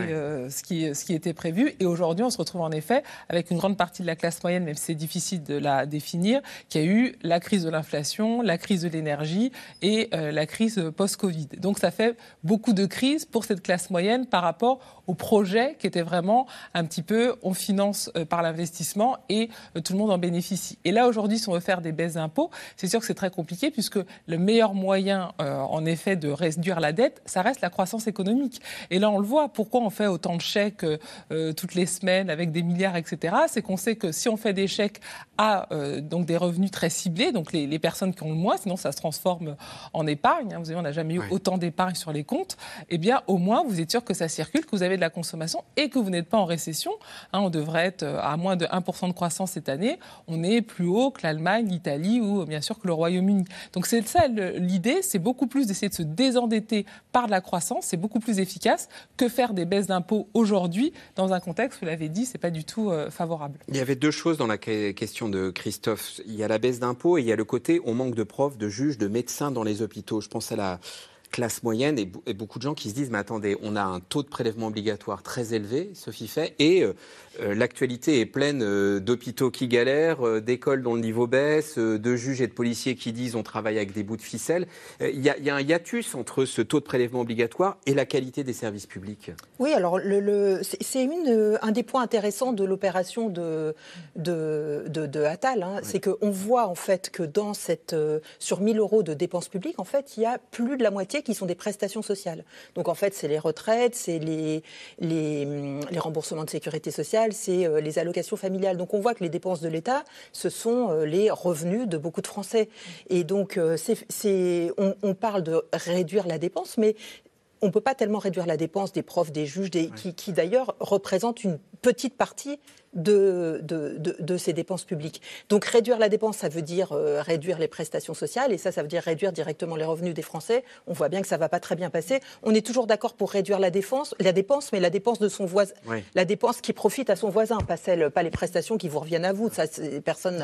euh, ce, qui, ce qui était prévu. Et aujourd'hui, on se retrouve en effet avec une grande partie de la classe moyenne, même si c'est difficile de la définir, qui a eu la crise de l'inflation, la crise de l'énergie et euh, la crise post-Covid. Donc ça fait beaucoup de crises pour cette classe moyenne par rapport au projet qui était vraiment un petit peu on finance euh, par l'investissement et tout le monde en bénéficie. Et là, aujourd'hui, si on veut faire des baisses d'impôts, c'est sûr que c'est très compliqué puisque le meilleur moyen, en effet, de réduire la dette, ça reste la croissance économique. Et là, on le voit. Pourquoi on fait autant de chèques euh, toutes les semaines avec des milliards, etc., c'est qu'on sait que si on fait des chèques à euh, donc des revenus très ciblés, donc les, personnes qui ont le moins, sinon ça se transforme en épargne. Hein, vous savez, on n'a jamais eu autant d'épargne sur les comptes. Eh bien, au moins, vous êtes sûr que ça circule, que vous avez de la consommation et que vous n'êtes pas en récession. Hein, on devrait être euh, à moins de 1% de croissance cette année. On est plus haut que l'Allemagne, l'Italie ou bien sûr que le Royaume-Uni. Donc c'est ça l'idée, c'est beaucoup plus d'essayer de se désendetter par de la croissance, c'est beaucoup plus efficace que faire des baisses d'impôts aujourd'hui dans un contexte, vous l'avez dit, c'est pas du tout euh, favorable. Il y avait deux choses dans la question de Christophe. Il y a la baisse d'impôts et il y a le côté on manque de profs, de juges, de médecins dans les hôpitaux. Je pense à la classe moyenne et, et, beaucoup de gens qui se disent mais attendez, on a un taux de prélèvement obligatoire très élevé, Sophie fait, et euh, euh, l'actualité est pleine euh, d'hôpitaux qui galèrent, d'écoles dont le niveau baisse, de juges et de policiers qui disent on travaille avec des bouts de ficelle. Il y, y, a un hiatus entre ce taux de prélèvement obligatoire et la qualité des services publics. Oui, alors le, le, c'est un des points intéressants de l'opération de, de, de, de Attal, hein, oui. c'est qu'on voit en fait que dans cette, sur 1000 euros de dépenses publiques, en fait, il y a plus de la moitié qui sont des prestations sociales. Donc en fait, c'est les retraites, c'est les, les, les, remboursements de sécurité sociale, c'est euh, les allocations familiales. Donc on voit que les dépenses de l'État, ce sont euh, les revenus de beaucoup de Français. Et donc euh, c'est, on, on parle de réduire la dépense, mais on ne peut pas tellement réduire la dépense des profs, des juges, des, ouais. qui, qui d'ailleurs représentent une petite partie de, de, de, de, ces dépenses publiques. Donc réduire la dépense, ça veut dire euh, réduire les prestations sociales, et ça, ça veut dire réduire directement les revenus des Français. On voit bien que ça ne va pas très bien passer. On est toujours d'accord pour réduire la défense, la dépense, mais la dépense de son voisin, oui. la dépense qui profite à son voisin, pas celle, pas les prestations qui vous reviennent à vous. Ça, personne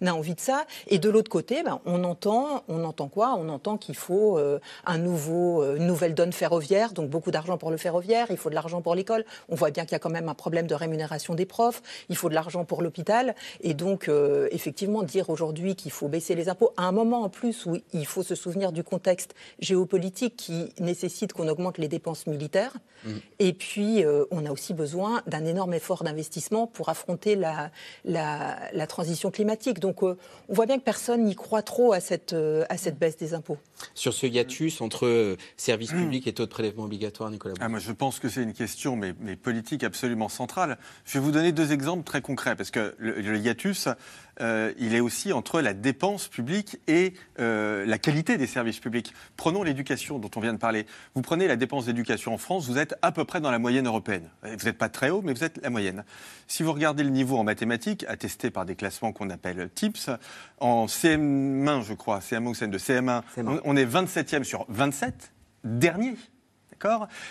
n'a envie de ça. Et de l'autre côté, ben, on entend, on entend quoi? On entend qu'il faut euh, un nouveau, euh, une nouvelle donne ferroviaire, donc beaucoup d'argent pour le ferroviaire. Il faut de l'argent pour l'école. On voit bien qu'il y a quand même un problème de rémunération des profs il faut de l'argent pour l'hôpital. Et donc, euh, effectivement, dire aujourd'hui qu'il faut baisser les impôts, à un moment en plus où il faut se souvenir du contexte géopolitique qui nécessite qu'on augmente les dépenses militaires. Mmh. Et puis, euh, on a aussi besoin d'un énorme effort d'investissement pour affronter la, la, la, transition climatique. Donc, euh, on voit bien que personne n'y croit trop à cette, euh, à cette baisse des impôts. Sur ce hiatus entre services mmh. publics et taux de prélèvement obligatoire, Nicolas ah, moi, Je pense que c'est une question, mais, mais politique absolument centrale. Je vais vous donner deux exemples très concrets, parce que le, le hiatus, euh, il est aussi entre la dépense publique et euh, la qualité des services publics. Prenons l'éducation dont on vient de parler. Vous prenez la dépense d'éducation en France, vous êtes à peu près dans la moyenne européenne. Vous n'êtes pas très haut, mais vous êtes la moyenne. Si vous regardez le niveau en mathématiques, attesté par des classements qu'on appelle TIPS, en CM1, je crois, CM1 ou CM2, CM1, CM1. on est 27e sur 27, dernier.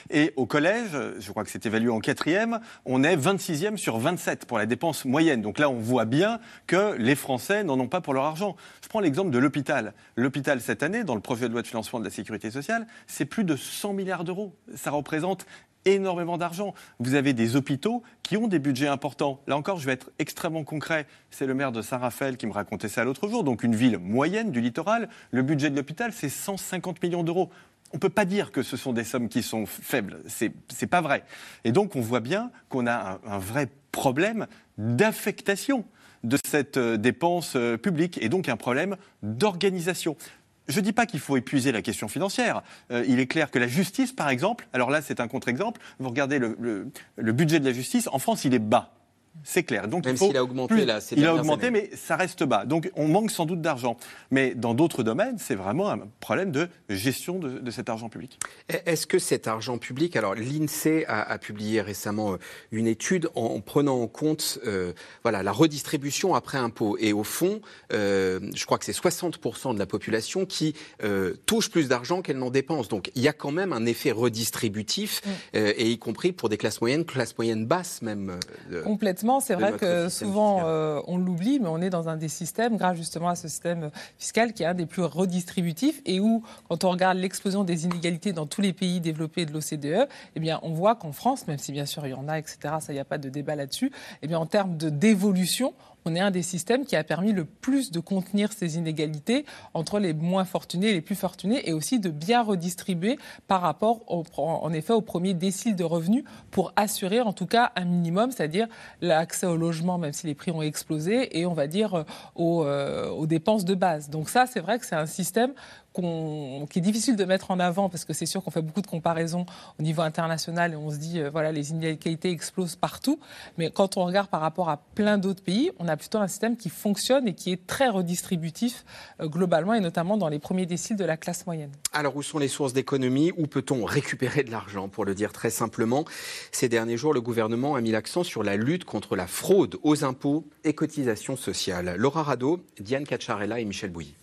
Et au collège, je crois que c'est évalué en quatrième, on est 26e sur 27 pour la dépense moyenne. Donc là, on voit bien que les Français n'en ont pas pour leur argent. Je prends l'exemple de l'hôpital. L'hôpital, cette année, dans le projet de loi de financement de la sécurité sociale, c'est plus de 100 milliards d'euros. Ça représente énormément d'argent. Vous avez des hôpitaux qui ont des budgets importants. Là encore, je vais être extrêmement concret. C'est le maire de Saint-Raphaël qui me racontait ça l'autre jour. Donc une ville moyenne du littoral, le budget de l'hôpital, c'est 150 millions d'euros on ne peut pas dire que ce sont des sommes qui sont faibles. Ce n'est pas vrai. Et donc, on voit bien qu'on a un, un, vrai problème d'affectation de cette euh, dépense euh, publique et donc un problème d'organisation. Je ne dis pas qu'il faut épuiser la question financière. Euh, il est clair que la justice, par exemple, alors là c'est un contre-exemple, vous regardez le, le, le budget de la justice, en France il est bas. C'est clair. Donc Même il faut s'il a augmenté plus, là, il a augmenté, années. mais ça reste bas. Donc on manque sans doute d'argent. Mais dans d'autres domaines, c'est vraiment un problème de gestion de, de cet argent public. Est-ce que cet argent public, alors l'Insee a, a, publié récemment euh, une étude en, en prenant en compte euh, voilà la redistribution après impôt. Et au fond, euh, je crois que c'est 60% de la population qui euh, touche plus d'argent qu'elle n'en dépense. Donc il y a quand même un effet redistributif, mmh. et y compris pour des classes moyennes, classes moyennes basses même. Complètement c'est vrai que souvent euh, on l'oublie, mais on est dans un des systèmes, grâce justement à ce système fiscal qui est un des plus redistributifs et où, quand on regarde l'explosion des inégalités dans tous les pays développés de l'OCDE, eh bien, on voit qu'en France, même si bien sûr il y en a, etc., ça, il n'y a pas de débat là-dessus, eh bien, en termes de dévolution, on est un des systèmes qui a permis le plus de contenir ces inégalités entre les moins fortunés et les plus fortunés et aussi de bien redistribuer par rapport, en effet, au premier décile de revenus pour assurer en tout cas un minimum, c'est-à-dire l'accès au logement, même si les prix ont explosé, et on va dire aux, euh, aux dépenses de base. Donc ça, c'est vrai que c'est un système qu qui est difficile de mettre en avant parce que c'est sûr qu'on fait beaucoup de comparaisons au niveau international et on se dit euh, voilà les inégalités explosent partout mais quand on regarde par rapport à plein d'autres pays on a plutôt un système qui fonctionne et qui est très redistributif euh, globalement et notamment dans les premiers déciles de la classe moyenne. Alors où sont les sources d'économie? Où peut-on récupérer de l'argent pour le dire très simplement? Ces derniers jours le gouvernement a mis l'accent sur la lutte contre la fraude aux impôts et cotisations sociales. Laura Rado, Diane Cacciarella et Michel Bouilly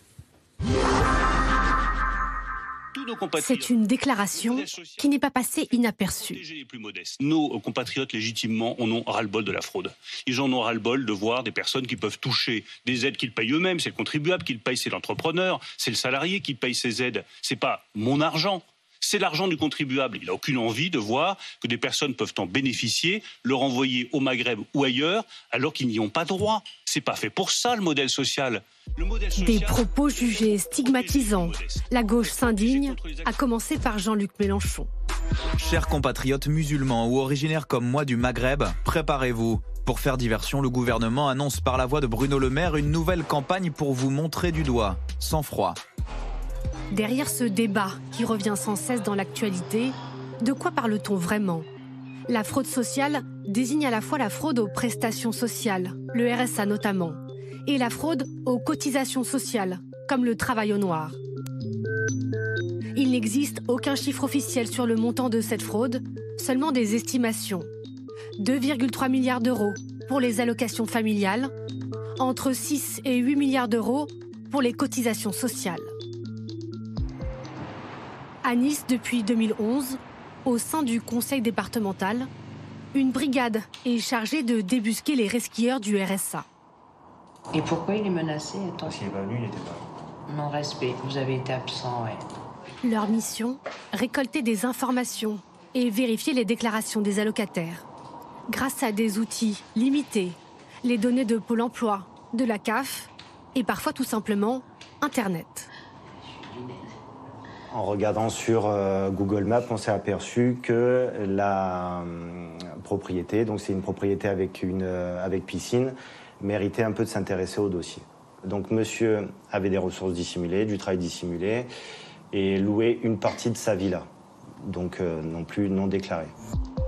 C'est une déclaration qui n'est pas passée inaperçue. Nos compatriotes légitimement en ont ras-le-bol de la fraude. Ils en ont ras-le-bol de voir des personnes qui peuvent toucher des aides qu'ils payent eux-mêmes. C'est le contribuable qui le paye, c'est l'entrepreneur, c'est le salarié qui paye ces aides. C'est pas mon argent c'est l'argent du contribuable. Il n'a aucune envie de voir que des personnes peuvent en bénéficier, le renvoyer au Maghreb ou ailleurs, alors qu'ils n'y ont pas droit. C'est pas fait pour ça le modèle social. Des propos jugés stigmatisants. La gauche s'indigne, à commencer par Jean-Luc Mélenchon. Chers compatriotes musulmans ou originaires comme moi du Maghreb, préparez-vous. Pour faire diversion, le gouvernement annonce par la voix de Bruno Le Maire une nouvelle campagne pour vous montrer du doigt, sans froid. Derrière ce débat qui revient sans cesse dans l'actualité, de quoi parle-t-on vraiment? La fraude sociale désigne à la fois la fraude aux prestations sociales, le RSA notamment, et la fraude aux cotisations sociales, comme le travail au noir. Il n'existe aucun chiffre officiel sur le montant de cette fraude, seulement des estimations. 2,3 milliards d'euros pour les allocations familiales, entre 6 et 8 milliards d'euros pour les cotisations sociales. À Nice, depuis 2011, au sein du conseil départemental, une brigade est chargée de débusquer les resquilleurs du RSA. Et pourquoi il est menacé? Parce qu'il n'est pas venu, il n'était pas Non, respect, vous avez été absent, ouais. Leur mission Récolter des informations et vérifier les déclarations des allocataires. Grâce à des outils limités, les données de Pôle emploi, de la CAF et parfois tout simplement Internet. En regardant sur euh, Google Maps, on s'est aperçu que la euh, propriété, donc c'est une propriété avec, euh, avec piscine, méritait un peu de s'intéresser au dossier. Donc monsieur avait des ressources dissimulées, du travail dissimulé, et louait une partie de sa villa, donc non plus non déclarée.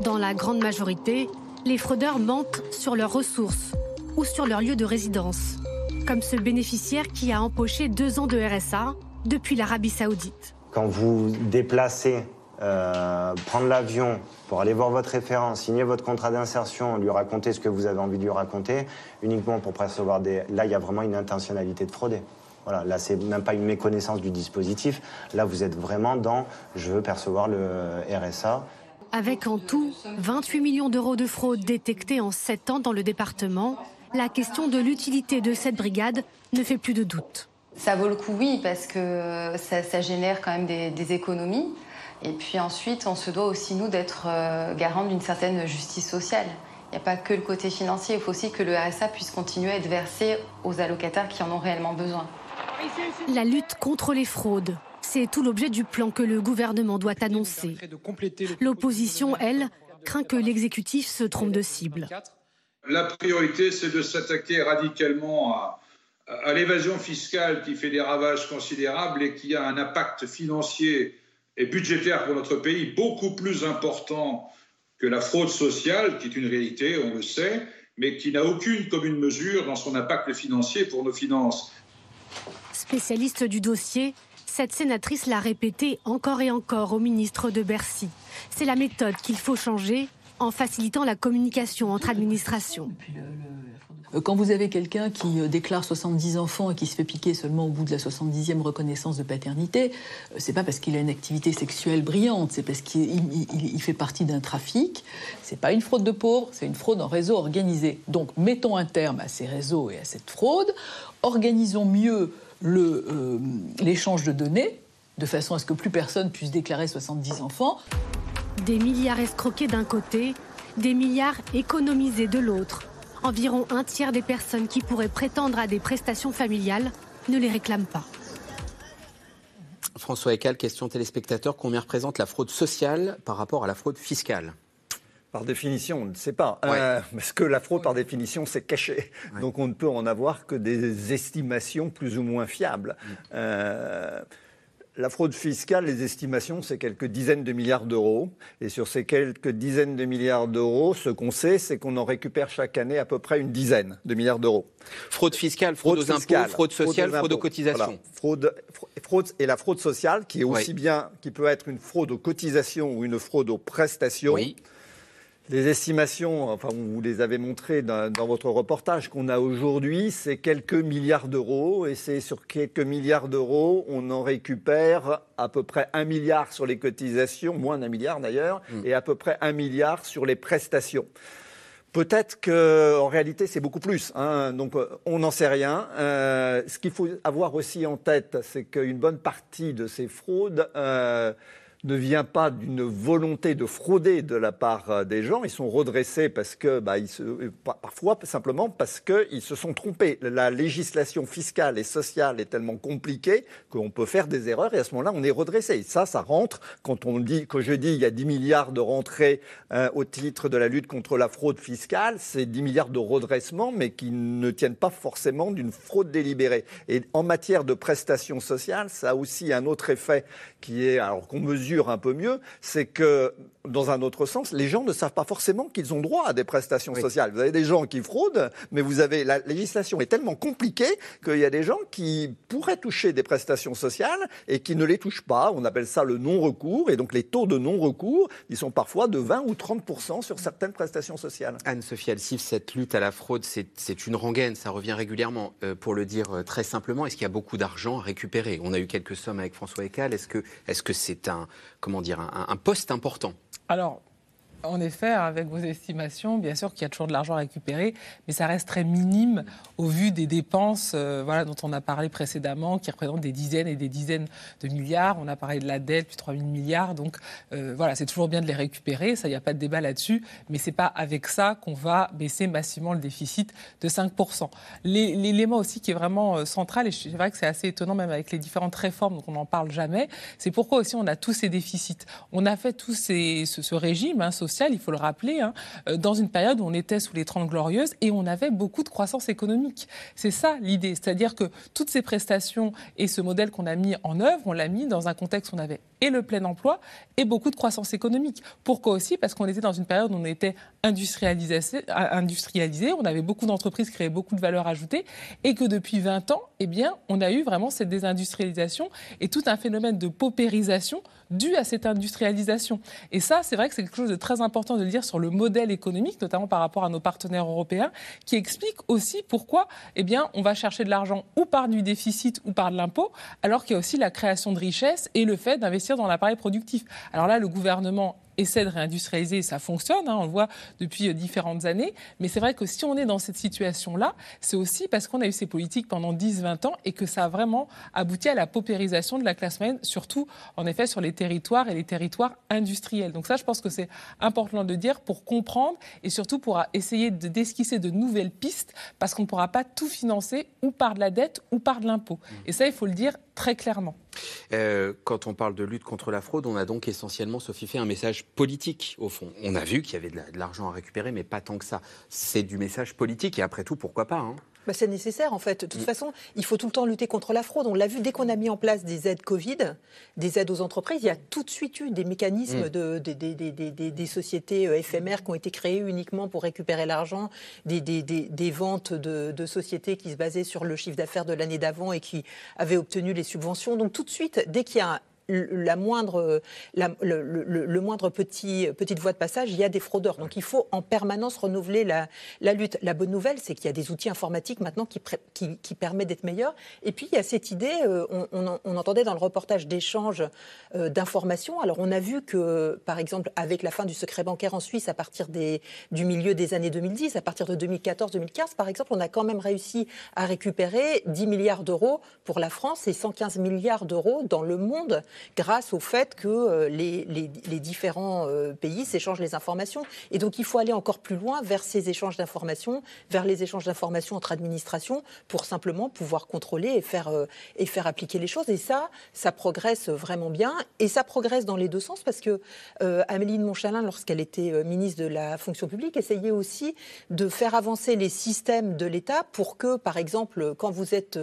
Dans la grande majorité, les fraudeurs mentent sur leurs ressources ou sur leur lieu de résidence, comme ce bénéficiaire qui a empoché deux ans de RSA depuis l'Arabie saoudite. Quand vous déplacez, euh, prendre l'avion pour aller voir votre référent, signer votre contrat d'insertion, lui raconter ce que vous avez envie de lui raconter, uniquement pour percevoir des... Là, il y a vraiment une intentionnalité de frauder. Voilà, là, c'est même pas une méconnaissance du dispositif. Là, vous êtes vraiment dans je veux percevoir le RSA. Avec en tout 28 millions d'euros de fraude détectés en 7 ans dans le département, la question de l'utilité de cette brigade ne fait plus de doute. Ça vaut le coup, oui, parce que ça, génère quand même des, économies. Et puis ensuite, on se doit aussi, nous, d'être euh, garant d'une certaine justice sociale. Il n'y a pas que le côté financier, il faut aussi que le RSA puisse continuer à être versé aux allocataires qui en ont réellement besoin. La lutte contre les fraudes, c'est tout l'objet du plan que le gouvernement doit annoncer. L'opposition, elle, craint que l'exécutif se trompe de cible. La priorité, c'est de s'attaquer radicalement à, à l'évasion fiscale qui fait des ravages considérables et qui a un impact financier et budgétaire pour notre pays beaucoup plus important que la fraude sociale, qui est une réalité, on le sait, mais qui n'a aucune commune mesure dans son impact financier pour nos finances. Spécialiste du dossier, cette sénatrice l'a répété encore et encore au ministre de Bercy. C'est la méthode qu'il faut changer en facilitant la communication entre administrations. Euh, quand vous avez quelqu'un qui euh, déclare 70 enfants et qui se fait piquer seulement au bout de la 70e reconnaissance de paternité, euh, c'est pas parce qu'il a une activité sexuelle brillante, c'est parce qu'il fait partie d'un trafic. C'est pas une fraude de pauvres, c'est une fraude en réseau organisé. Donc mettons un terme à ces réseaux et à cette fraude, organisons mieux l'échange de données de façon à ce que plus personne puisse déclarer 70 enfants. Des milliards escroqués d'un côté, des milliards économisés de l'autre environ un tiers des personnes qui pourraient prétendre à des prestations familiales ne les réclament pas. François Ecal, question téléspectateur, combien représente la fraude sociale par rapport à la fraude fiscale? Par définition, on ne sait pas. Euh, parce que la fraude, par définition, c'est caché. Donc on ne peut en avoir que des estimations plus ou moins fiables. Euh, la fraude fiscale, les estimations, c'est quelques dizaines de milliards d'euros. Et sur ces quelques dizaines de milliards d'euros, ce qu'on sait, c'est qu'on en récupère chaque année à peu près une dizaine de milliards d'euros. Fraude fiscale, fraude, aux impôts, fraude sociale, fraude aux, cotisations. Fraude, fraude, et la fraude sociale, qui est aussi bien, qui peut être une fraude aux cotisations ou une fraude aux prestations. Les estimations, enfin, vous les avez montrées dans, dans votre reportage, qu'on a aujourd'hui, c'est quelques milliards d'euros. Et c'est sur quelques milliards d'euros, on en récupère à peu près un milliard sur les cotisations, moins d'un milliard d'ailleurs, et à peu près un milliard sur les prestations. Peut-être qu'en réalité, c'est beaucoup plus. hein. Donc, euh, on n'en sait rien. Euh, ce qu'il faut avoir aussi en tête, c'est qu'une bonne partie de ces fraudes euh, ne vient pas d'une volonté de frauder de la part euh, des gens. Ils sont redressés parce que, bah, euh, par- parfois simplement parce qu'ils se sont trompés. La législation fiscale et sociale est tellement compliquée qu'on peut faire des erreurs et à ce moment-là, on est redressé. Ça, ça rentre quand on dit, que je dis, il y a 10 milliards de rentrées euh, au titre de la lutte contre la fraude fiscale. C'est 10 milliards de redressement, mais qui ne tiennent pas forcément d'une fraude délibérée. Et en matière de prestations sociales, ça a aussi un autre effet qui est, alors qu'on mesure un peu mieux, c'est que, dans un autre sens, les gens ne savent pas forcément qu'ils ont droit à des prestations sociales. Vous avez des gens qui fraudent, mais vous avez, la législation est tellement compliquée qu'il y a des gens qui pourraient toucher des prestations sociales et qui ne les touchent pas. On appelle ça le non-recours. Et donc, les taux de non-recours, ils sont parfois de 20 ou 30% sur certaines prestations sociales. Anne-Sophie Alsif, cette lutte à la fraude, c'est c'est une rengaine, ça revient régulièrement. Euh, pour le dire euh, très simplement, est-ce qu'il y a beaucoup d'argent à récupérer? On a eu quelques sommes avec François Ecal. Est-ce que est-ce que c'est un comment dire un, poste important en effet, avec vos estimations, bien sûr qu'il y a toujours de l'argent à récupérer, mais ça reste très minime au vu des dépenses euh, voilà, dont on a parlé précédemment, qui représentent des dizaines et des dizaines de milliards. On a parlé de la dette, plus 3 000 milliards. Donc euh, voilà, c'est toujours bien de les récupérer, il n'y a pas de débat là-dessus, mais ce n'est pas avec ça qu'on va baisser massivement le déficit de 5 L'é- L'élément aussi qui est vraiment euh, central, et c'est vrai que c'est assez étonnant même avec les différentes réformes dont on n'en parle jamais, c'est pourquoi aussi on a tous ces déficits. On a fait tout ce, régime hein, il faut le rappeler, hein, euh, dans une période où on était sous les 30 glorieuses et on avait beaucoup de croissance économique. C'est ça l'idée, c'est-à-dire que toutes ces prestations et ce modèle qu'on a mis en œuvre, on l'a mis dans un contexte où on avait et le plein emploi et beaucoup de croissance économique. Pourquoi aussi? Parce qu'on était dans une période où on était industrialisé, industrialisé on avait beaucoup d'entreprises créaient beaucoup de valeur ajoutée et que depuis 20 ans, eh bien, on a eu vraiment cette désindustrialisation et tout un phénomène de paupérisation dû à cette industrialisation. Et ça, c'est vrai que c'est quelque chose de très important de le dire sur le modèle économique, notamment par rapport à nos partenaires européens, qui explique aussi pourquoi eh bien, on va chercher de l'argent ou par du déficit ou par de l'impôt, alors qu'il y a aussi la création de richesses et le fait d'investir dans l'appareil productif. Alors là, le gouvernement essaie de réindustrialiser et ça fonctionne, hein, on le voit depuis euh, différentes années. Mais c'est vrai que si on est dans cette situation-là, c'est aussi parce qu'on a eu ces politiques pendant 10-20 ans et que ça a vraiment abouti à la paupérisation de la classe moyenne, surtout en effet sur les territoires et les territoires industriels. Donc ça, je pense que c'est important de le dire pour comprendre et surtout pour essayer de d'esquisser de nouvelles pistes parce qu'on ne pourra pas tout financer ou par de la dette ou par de l'impôt. Et ça, il faut le dire très clairement. Euh, quand on parle de lutte contre la fraude, on a donc essentiellement, Sophie, fait un message politique, au fond. On a vu qu'il y avait de la- de l'argent à récupérer, mais pas tant que ça. C'est du message politique, et après tout, pourquoi pas hein Bah, c'est nécessaire en fait. De toute façon, il faut tout le temps lutter contre la fraude. On l'a vu dès qu'on a mis en place des aides Covid, des aides aux entreprises, il y a tout de suite eu des mécanismes Mm. de, des- des- des- des- des- des sociétés euh, éphémères qui ont été créées uniquement pour récupérer l'argent, des, des- des- des ventes de, de sociétés qui se basaient sur le chiffre d'affaires de l'année d'avant et qui avaient obtenu les subventions. Donc tout de suite, dès qu'il y a la moindre, le, moindre petit, petite voie de passage, il y a des fraudeurs. Donc il faut en permanence renouveler la, lutte. La bonne nouvelle, c'est qu'il y a des outils informatiques maintenant qui, qui, permettent d'être meilleurs. Et puis il y a cette idée, euh, on, on en- on entendait dans le reportage d'échange euh, d'informations. Alors on a vu que, par exemple, avec la fin du secret bancaire en Suisse, à partir du milieu des années 2010, à partir de 2014-2015, par exemple, on a quand même réussi à récupérer 10 milliards d'euros pour la France et 115 milliards d'euros dans le monde grâce au fait que euh, les, différents euh, pays s'échangent les informations. Et donc il faut aller encore plus loin vers ces échanges d'informations, vers les échanges d'informations entre administrations pour simplement pouvoir contrôler et faire, euh, et faire appliquer les choses. Et ça, ça progresse vraiment bien. Et ça progresse dans les deux sens parce que Amélie de Montchalin, lorsqu'elle était ministre de la fonction publique, essayait aussi de faire avancer les systèmes de l'État pour que, par exemple, quand vous êtes,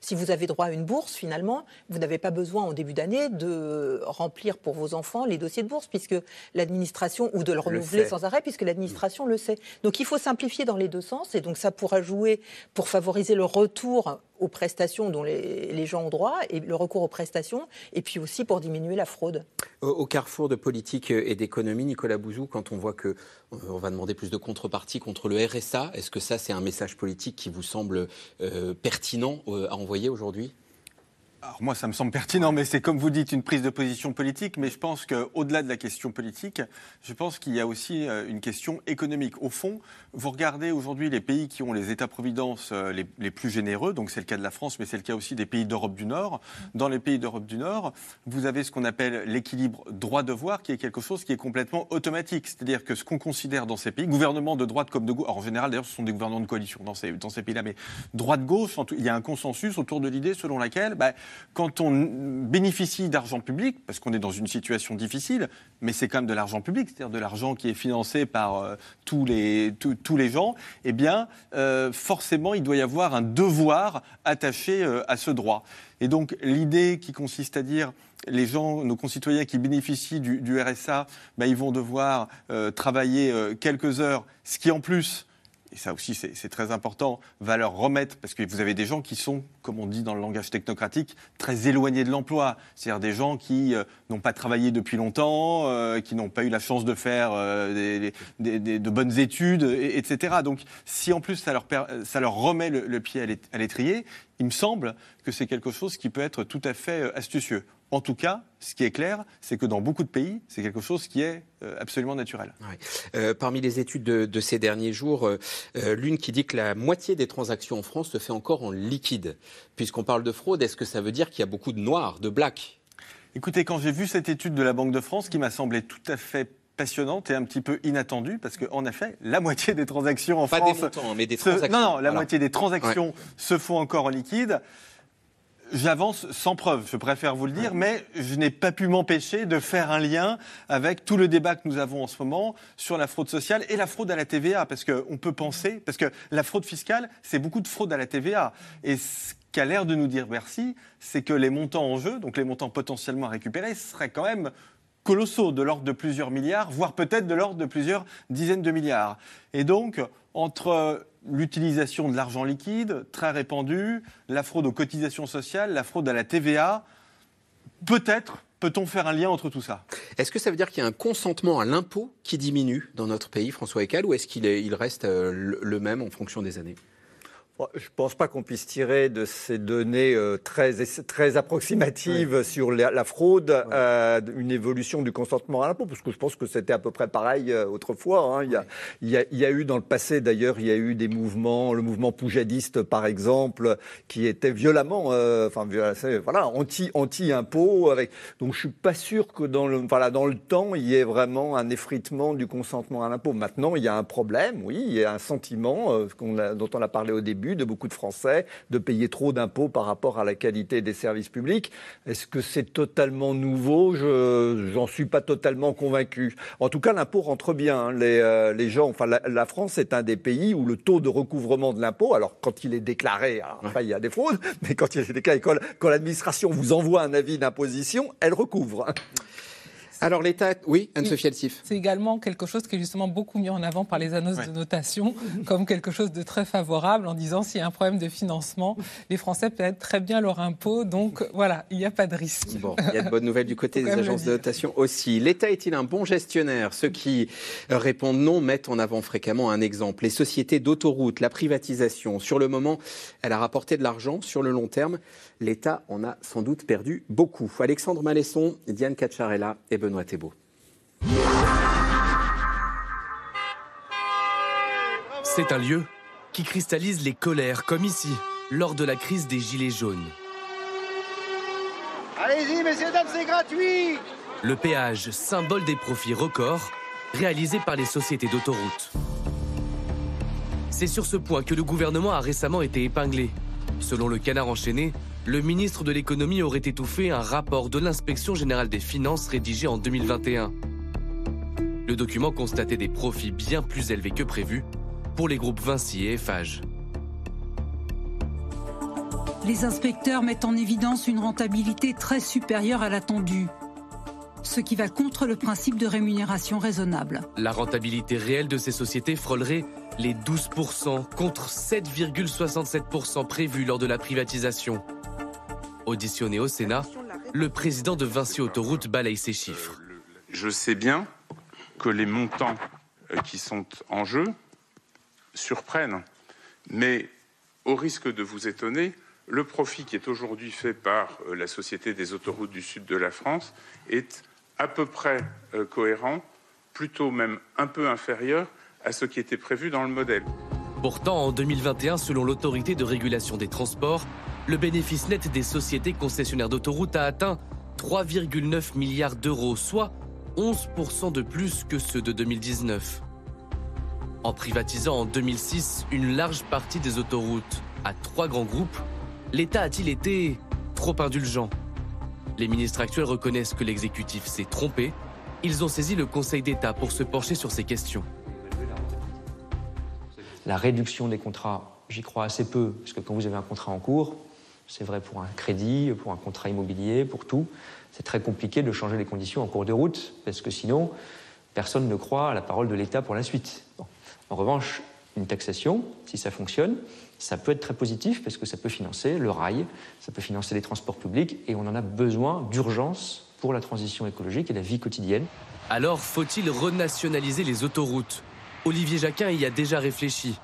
si vous avez droit à une bourse, finalement, vous n'avez pas besoin en début d'année de remplir pour vos enfants les dossiers de bourse, puisque l'administration, ou de le renouveler sans arrêt, puisque l'administration le sait. Donc il faut simplifier dans les deux sens, et donc ça pourra jouer pour favoriser le retour aux prestations dont les, gens ont droit, et le recours aux prestations, et puis aussi pour diminuer la fraude. Au, carrefour de politique et d'économie, Nicolas Bouzou, quand on voit que euh, on va demander plus de contrepartie contre le RSA, est-ce que ça c'est un message politique qui vous semble euh, pertinent euh, à envoyer aujourd'hui? Alors moi, ça me semble pertinent, mais c'est comme vous dites une prise de position politique. Mais je pense qu'au-delà de la question politique, je pense qu'il y a aussi euh, une question économique. Au fond, vous regardez aujourd'hui les pays qui ont les États-providence euh, les, plus généreux, donc c'est le cas de la France, mais c'est le cas aussi des pays d'Europe du Nord. Dans les pays d'Europe du Nord, vous avez ce qu'on appelle l'équilibre droit-devoir, qui est quelque chose qui est complètement automatique. C'est-à-dire que ce qu'on considère dans ces pays, gouvernement de droite comme de gauche, en général d'ailleurs ce sont des gouvernements de coalition dans ces, pays-là, mais droite-gauche, il y a un consensus autour de l'idée selon laquelle... Bah, quand on bénéficie d'argent public, parce qu'on est dans une situation difficile, mais c'est quand même de l'argent public, c'est-à-dire de l'argent qui est financé par euh, tous, les, tous les gens, eh bien, euh, forcément, il doit y avoir un devoir attaché euh, à ce droit. Et donc, l'idée qui consiste à dire les gens, nos concitoyens qui bénéficient du, RSA, ben, ils vont devoir travailler quelques heures, ce qui en plus et ça aussi c'est très important, va leur remettre, parce que vous avez des gens qui sont, comme on dit dans le langage technocratique, très éloignés de l'emploi. C'est-à-dire des gens qui euh, n'ont pas travaillé depuis longtemps, euh, qui n'ont pas eu la chance de faire euh, de bonnes études, etc. Donc si en plus ça leur, ça leur remet le pied à l'étrier, il me semble que c'est quelque chose qui peut être tout à fait astucieux. En tout cas, ce qui est clair, c'est que dans beaucoup de pays, c'est quelque chose qui est euh, absolument naturel. Euh, parmi les études de, ces derniers jours, euh, l'une qui dit que la moitié des transactions en France se fait encore en liquide. Puisqu'on parle de fraude, est-ce que ça veut dire qu'il y a beaucoup de noirs, de blacks? Écoutez, quand j'ai vu cette étude de la Banque de France, qui m'a semblé tout à fait passionnante et un petit peu inattendue parce qu'en effet, la moitié des transactions en France. Pas des montants, mais des transactions. non, non, la moitié des transactions se font encore en liquide. J'avance sans preuve, je préfère vous le dire, mais je n'ai pas pu m'empêcher de faire un lien avec tout le débat que nous avons en ce moment sur la fraude sociale et la fraude à la TVA, parce qu'on peut penser, parce que la fraude fiscale, c'est beaucoup de fraude à la TVA. Et ce qu'a l'air de nous dire Bercy, c'est que les montants en jeu, donc les montants potentiellement à récupérer, seraient quand même colossaux, de l'ordre de plusieurs milliards, voire peut-être de l'ordre de plusieurs dizaines de milliards. Et donc, entre l'utilisation de l'argent liquide, très répandue, la fraude aux cotisations sociales, la fraude à la TVA. Peut-être peut-on faire un lien entre tout ça? Est-ce que ça veut dire qu'il y a un consentement à l'impôt qui diminue dans notre pays, François Ecal, ou est-ce qu'il reste euh, le même en fonction des années? Je ne pense pas qu'on puisse tirer de ces données euh, très, très approximatives sur la, fraude euh, une évolution du consentement à l'impôt, parce que je pense que c'était à peu près pareil euh, autrefois. Hein. Il, y a, il, y a, il, y a, eu dans le passé, d'ailleurs, il y a eu des mouvements, le mouvement poujadiste par exemple, qui était violemment, enfin voilà, anti impôt. Avec donc je suis pas sûr que dans le voilà dans le temps il y ait vraiment un effritement du consentement à l'impôt. Maintenant il y a un problème, oui, il y a un sentiment dont on a parlé au début de beaucoup de Français de payer trop d'impôts par rapport à la qualité des services publics. Est-ce que c'est totalement nouveau? Je n'en suis pas totalement convaincu. En tout cas, l'impôt rentre bien. Hein. Les, euh, les gens, enfin, la, France est un des pays où le taux de recouvrement de l'impôt, alors quand il est déclaré, enfin, il y a des fraudes, mais il quand l'administration vous envoie un avis d'imposition, elle recouvre. Alors l'État, oui, Anne-Sophie Alsif. C'est également quelque chose qui est justement beaucoup mis en avant par les annonces de notation comme quelque chose de très favorable en disant s'il y a un problème de financement, les Français peuvent très bien leur impôt, donc voilà, il n'y a pas de risque. Bon, il y a de bonnes nouvelles du côté des agences de notation aussi. L'État est-il un bon gestionnaire? Ceux qui répondent non mettent en avant fréquemment un exemple. Les sociétés d'autoroutes, la privatisation, sur le moment, elle a rapporté de l'argent. Sur le long terme, l'État en a sans doute perdu beaucoup. Alexandre Malesson, Diane Cacciarella et Benoît Thébault. C'est un lieu qui cristallise les colères, comme ici, lors de la crise des Gilets jaunes. Allez-y, messieurs, dames, c'est gratuit Le péage, symbole des profits records, réalisés par les sociétés d'autoroutes. C'est sur ce point que le gouvernement a récemment été épinglé. Selon le canard enchaîné, le ministre de l'économie aurait étouffé un rapport de l'inspection générale des finances rédigé en 2021. Le document constatait des profits bien plus élevés que prévu pour les groupes Vinci et Eiffage. Les inspecteurs mettent en évidence une rentabilité très supérieure à l'attendue, ce qui va contre le principe de rémunération raisonnable. La rentabilité réelle de ces sociétés frôlerait les 12% contre 7,67% prévus lors de la privatisation. Auditionné au Sénat, le président de Vinci Autoroute balaye ces chiffres. Je sais bien que les montants euh, qui sont en jeu surprennent, mais au risque de vous étonner, le profit qui est aujourd'hui fait par euh, la Société des autoroutes du sud de la France est à peu près euh, cohérent, plutôt même un peu inférieur à ce qui était prévu dans le modèle. Pourtant, en 2021, selon l'autorité de régulation des transports, le bénéfice net des sociétés concessionnaires d'autoroutes a atteint 3,9 milliards d'euros, soit 11% de plus que ceux de 2019. En privatisant en 2006 une large partie des autoroutes à trois grands groupes, l'État a-t-il été trop indulgent? Les ministres actuels reconnaissent que l'exécutif s'est trompé. Ils ont saisi le Conseil d'État pour se pencher sur ces questions. La réduction des contrats, j'y crois assez peu, parce que quand vous avez un contrat en cours, c'est vrai pour un crédit, pour un contrat immobilier, pour tout, c'est très compliqué de changer les conditions en cours de route, parce que sinon, personne ne croit à la parole de l'État pour la suite. En revanche, une taxation, si ça fonctionne, ça peut être très positif parce que ça peut financer le rail, ça peut financer les transports publics et on en a besoin d'urgence pour la transition écologique et la vie quotidienne. Alors, faut-il renationaliser les autoroutes? Olivier Jacquin y a déjà réfléchi.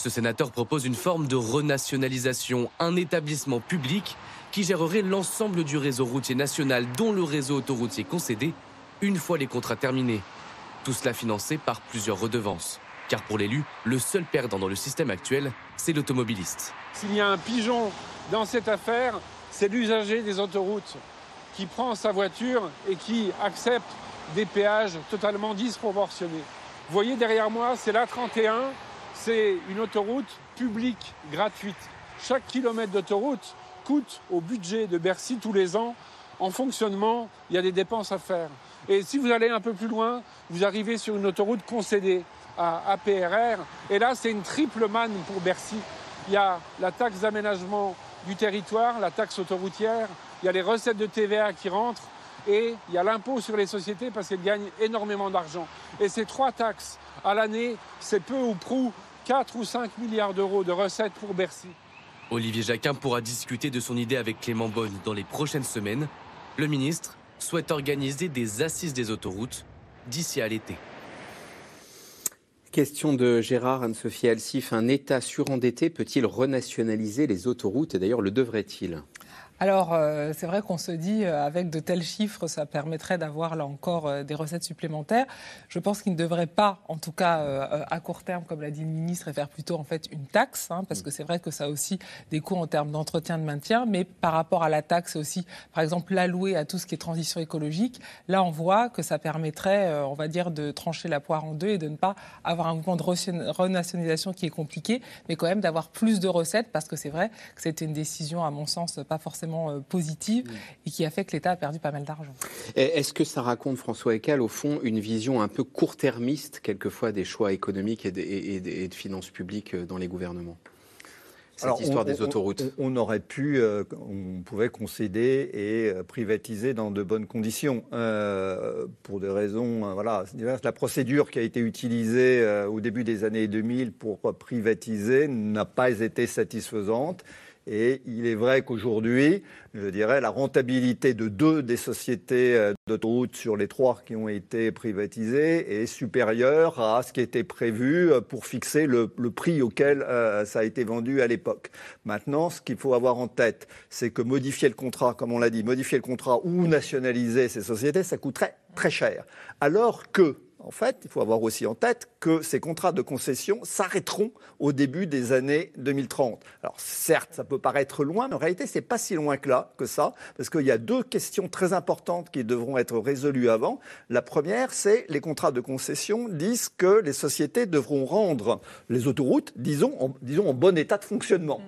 Ce sénateur propose une forme de renationalisation, un établissement public qui gérerait l'ensemble du réseau routier national dont le réseau autoroutier concédé une fois les contrats terminés. Tout cela financé par plusieurs redevances. Car pour l'élu, le seul perdant dans le système actuel, c'est l'automobiliste. S'il y a un pigeon dans cette affaire, c'est l'usager des autoroutes qui prend sa voiture et qui accepte des péages totalement disproportionnés. Vous voyez derrière moi, c'est l'A31, c'est une autoroute publique gratuite. Chaque kilomètre d'autoroute coûte au budget de Bercy tous les ans. En fonctionnement, il y a des dépenses à faire. Et si vous allez un peu plus loin, vous arrivez sur une autoroute concédée à APRR. Et là, c'est une triple manne pour Bercy. Il y a la taxe d'aménagement du territoire, la taxe autoroutière, il y a les recettes de TVA qui rentrent, et il y a l'impôt sur les sociétés parce qu'elles gagnent énormément d'argent. Et ces trois taxes à l'année, c'est peu ou prou 4 ou 5 milliards d'euros de recettes pour Bercy. Olivier Jacquin pourra discuter de son idée avec Clément Bonne dans les prochaines semaines. Le ministre souhaite organiser des assises des autoroutes d'ici à l'été. Question de Gérard Anne-Sophie Alsif. Un État surendetté peut-il renationaliser les autoroutes? Et d'ailleurs le devrait-il? Alors, euh, c'est vrai qu'on se dit, euh, avec de tels chiffres, ça permettrait d'avoir là encore euh, des recettes supplémentaires. Je pense qu'il ne devrait pas, en tout cas à court terme, comme l'a dit le ministre, et faire plutôt en fait une taxe, hein, parce que c'est vrai que ça a aussi des coûts en termes d'entretien de maintien, mais par rapport à la taxe aussi, par exemple, l'allouer à tout ce qui est transition écologique, là on voit que ça permettrait, on va dire, de trancher la poire en deux et de ne pas avoir un mouvement de renationalisation qui est compliqué, mais quand même d'avoir plus de recettes, parce que c'est vrai que c'était une décision, à mon sens, pas forcément euh, positive et qui a fait que l'État a perdu pas mal d'argent. Est-ce que ça raconte, François Ecal, au fond, une vision un peu court-termiste, quelquefois, des choix économiques et de, finances publiques euh, dans les gouvernements? Cette histoire des autoroutes. On, aurait pu, euh, on pouvait concéder et privatiser dans de bonnes conditions, pour des raisons, voilà, diverses. La procédure qui a été utilisée au début des années 2000 pour privatiser n'a pas été satisfaisante. Et il est vrai qu'aujourd'hui, je dirais, la rentabilité de deux des sociétés euh, d'autoroutes sur les trois qui ont été privatisées est supérieure à ce qui était prévu euh, pour fixer le, prix auquel euh, ça a été vendu à l'époque. Maintenant, ce qu'il faut avoir en tête, c'est que modifier le contrat, comme on l'a dit, modifier le contrat ou nationaliser ces sociétés, ça coûterait très cher. Alors que en fait, il faut avoir aussi en tête que ces contrats de concession s'arrêteront au début des années 2030. Alors certes, ça peut paraître loin, mais en réalité, c'est pas si loin que là, ça, parce qu'il y a deux questions très importantes qui devront être résolues avant. La première, c'est les contrats de concession disent que les sociétés devront rendre les autoroutes, disons, disons, en bon état de fonctionnement.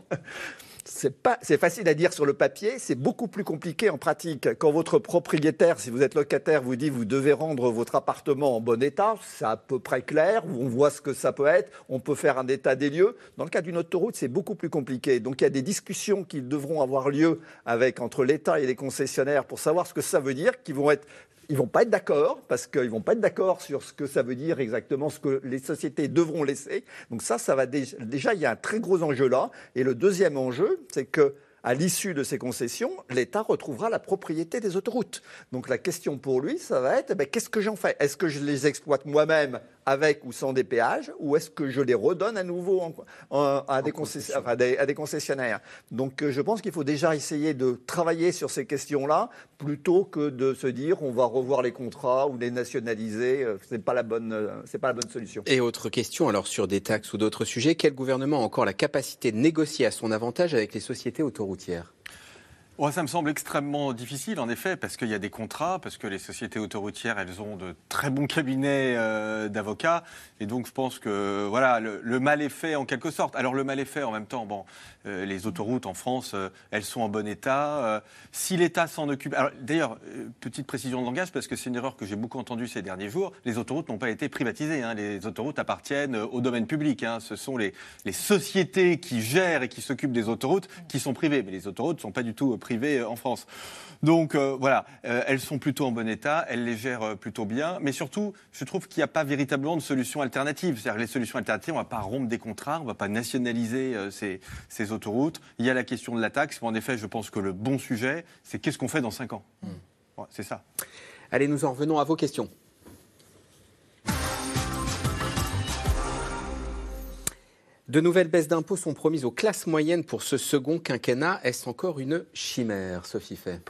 C'est facile à dire sur le papier, c'est beaucoup plus compliqué en pratique. Quand votre propriétaire, si vous êtes locataire, vous dit vous devez rendre votre appartement en bon état, c'est à peu près clair, on voit ce que ça peut être, on peut faire un état des lieux. Dans le cas d'une autoroute, c'est beaucoup plus compliqué. Donc il y a des discussions qui devront avoir lieu avec entre l'État et les concessionnaires pour savoir ce que ça veut dire, qui vont être ils vont pas être d'accord parce qu'ils vont pas être d'accord sur ce que ça veut dire exactement, ce que les sociétés devront laisser. Donc ça, va déjà, il y a un très gros enjeu là. Et le deuxième enjeu, c'est que à l'issue de ces concessions, l'État retrouvera la propriété des autoroutes. Donc la question pour lui, ça va être, ben, qu'est-ce que j'en fais? Est-ce que je les exploite moi-même avec ou sans des péages, ou est-ce que je les redonne à nouveau à, des concessionnaires? Donc euh, je pense qu'il faut déjà essayer de travailler sur ces questions-là, plutôt que de se dire on va revoir les contrats ou les nationaliser. Euh, Ce n'est pas, la bonne, euh, pas la bonne solution. Et autre question, alors sur des taxes ou d'autres sujets, quel gouvernement a encore la capacité de négocier à son avantage avec les sociétés autoroutières? Ça me semble extrêmement difficile, en effet, parce qu'il y a des contrats, parce que les sociétés autoroutières, elles ont de très bons cabinets euh, d'avocats, et donc je pense que voilà, le, mal est fait en quelque sorte. Alors le mal est fait en même temps, bon, euh, les autoroutes en France, euh, elles sont en bon état. si l'État s'en occupe, d'ailleurs, petite précision de langage, parce que c'est une erreur que j'ai beaucoup entendue ces derniers jours, les autoroutes n'ont pas été privatisées, hein. les autoroutes appartiennent au domaine public. Hein. Ce sont les, sociétés qui gèrent et qui s'occupent des autoroutes qui sont privées, mais les autoroutes ne sont pas du tout privées euh, en France. Donc euh, voilà, euh, elles sont plutôt en bon état, elles les gèrent plutôt bien, mais surtout, je trouve qu'il n'y a pas véritablement de solution alternative. C'est-à-dire les solutions alternatives, on ne va pas rompre des contrats, on ne va pas nationaliser ces, autoroutes. Il y a la question de la taxe, mais en effet, je pense que le bon sujet, c'est qu'est-ce qu'on fait dans 5 ans. Hmm. c'est ça. Allez, nous en revenons à vos questions. De nouvelles baisses d'impôts sont promises aux classes moyennes pour ce second quinquennat. Est-ce encore une chimère, Sophie Fay?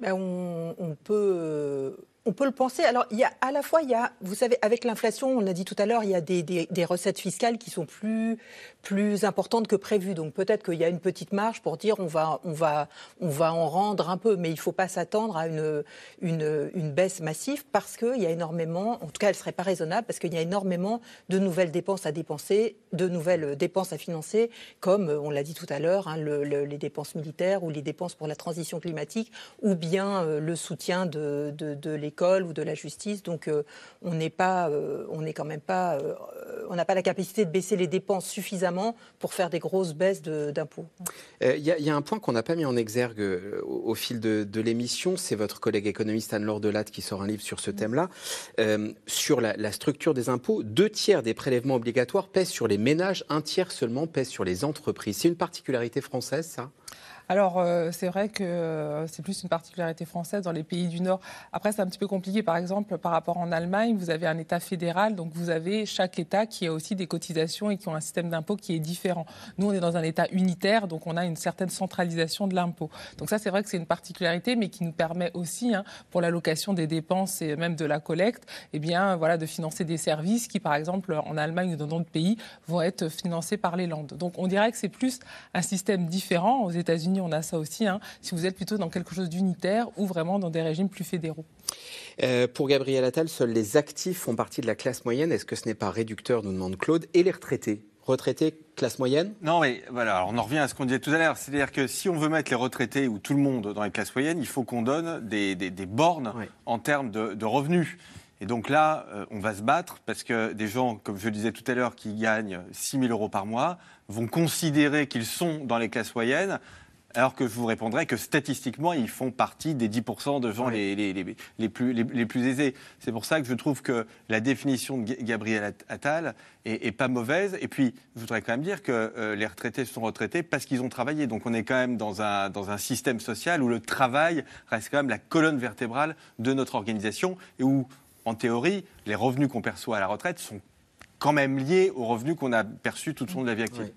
Ben on, on, peut on peut le penser. Alors, il y a à la fois, il y a, vous savez, avec l'inflation, on l'a dit tout à l'heure, il y a des, recettes fiscales qui sont plus, plus importantes que prévues. Donc, peut-être qu'il y a une petite marge pour dire on va, on va, on va en rendre un peu, mais il ne faut pas s'attendre à une, une, une, baisse massive parce qu'il y a énormément, en tout cas, elle ne serait pas raisonnable parce qu'il y a énormément de nouvelles dépenses à dépenser, de nouvelles dépenses à financer, comme on l'a dit tout à l'heure, hein, les dépenses militaires ou les dépenses pour la transition climatique, ou bien euh, le soutien de, de, de l'économie ou de la justice. Donc euh, on n'est pas, euh, on n'est quand même pas, euh, on n'a pas la capacité de baisser les dépenses suffisamment pour faire des grosses baisses d'impôts. Il y, a un point qu'on n'a pas mis en exergue au, fil de, l'émission, c'est votre collègue économiste Anne-Laure Delatte qui sort un livre sur ce thème-là, sur la, la structure des impôts. Deux tiers des prélèvements obligatoires pèsent sur les ménages, un tiers seulement pèse sur les entreprises. C'est une particularité française, ça? Alors, euh, c'est vrai que euh, c'est plus une particularité française dans les pays du Nord. Après, c'est un petit peu compliqué. Par exemple, par rapport en Allemagne, vous avez un État fédéral, donc vous avez chaque État qui a aussi des cotisations et qui ont un système d'impôt qui est différent. Nous, on est dans un État unitaire, donc on a une certaine centralisation de l'impôt. Donc ça, c'est vrai que c'est une particularité, mais qui nous permet aussi, hein, pour l'allocation des dépenses et même de la collecte, eh bien, voilà, de financer des services qui, par exemple, en Allemagne ou dans d'autres pays, vont être financés par les Landes. Donc on dirait que c'est plus un système différent. Aux États-Unis, on a ça aussi, hein, si vous êtes plutôt dans quelque chose d'unitaire ou vraiment dans des régimes plus fédéraux. Euh, pour Gabriel Attal, seuls les actifs font partie de la classe moyenne. Est-ce que ce n'est pas réducteur, nous demande Claude, et les retraités? Retraités, classe moyenne? Non, mais voilà, on en revient à ce qu'on disait tout à l'heure. C'est-à-dire que si on veut mettre les retraités ou tout le monde dans les classes moyennes, il faut qu'on donne des, bornes en termes de, revenus. Et donc là, euh, on va se battre parce que des gens, comme je le disais tout à l'heure, qui gagnent 6 000 euros par mois, vont considérer qu'ils sont dans les classes moyennes alors que je vous répondrai que statistiquement, ils font partie des 10% de gens les, les, plus, les, plus aisés. C'est pour ça que je trouve que la définition de Gabriel Attal est, pas mauvaise. Et puis, je voudrais quand même dire que euh, les retraités sont retraités parce qu'ils ont travaillé. Donc on est quand même dans un, dans un système social où le travail reste quand même la colonne vertébrale de notre organisation et où, en théorie, les revenus qu'on perçoit à la retraite sont quand même lié aux revenus qu'on a perçus tout au long de la vie active.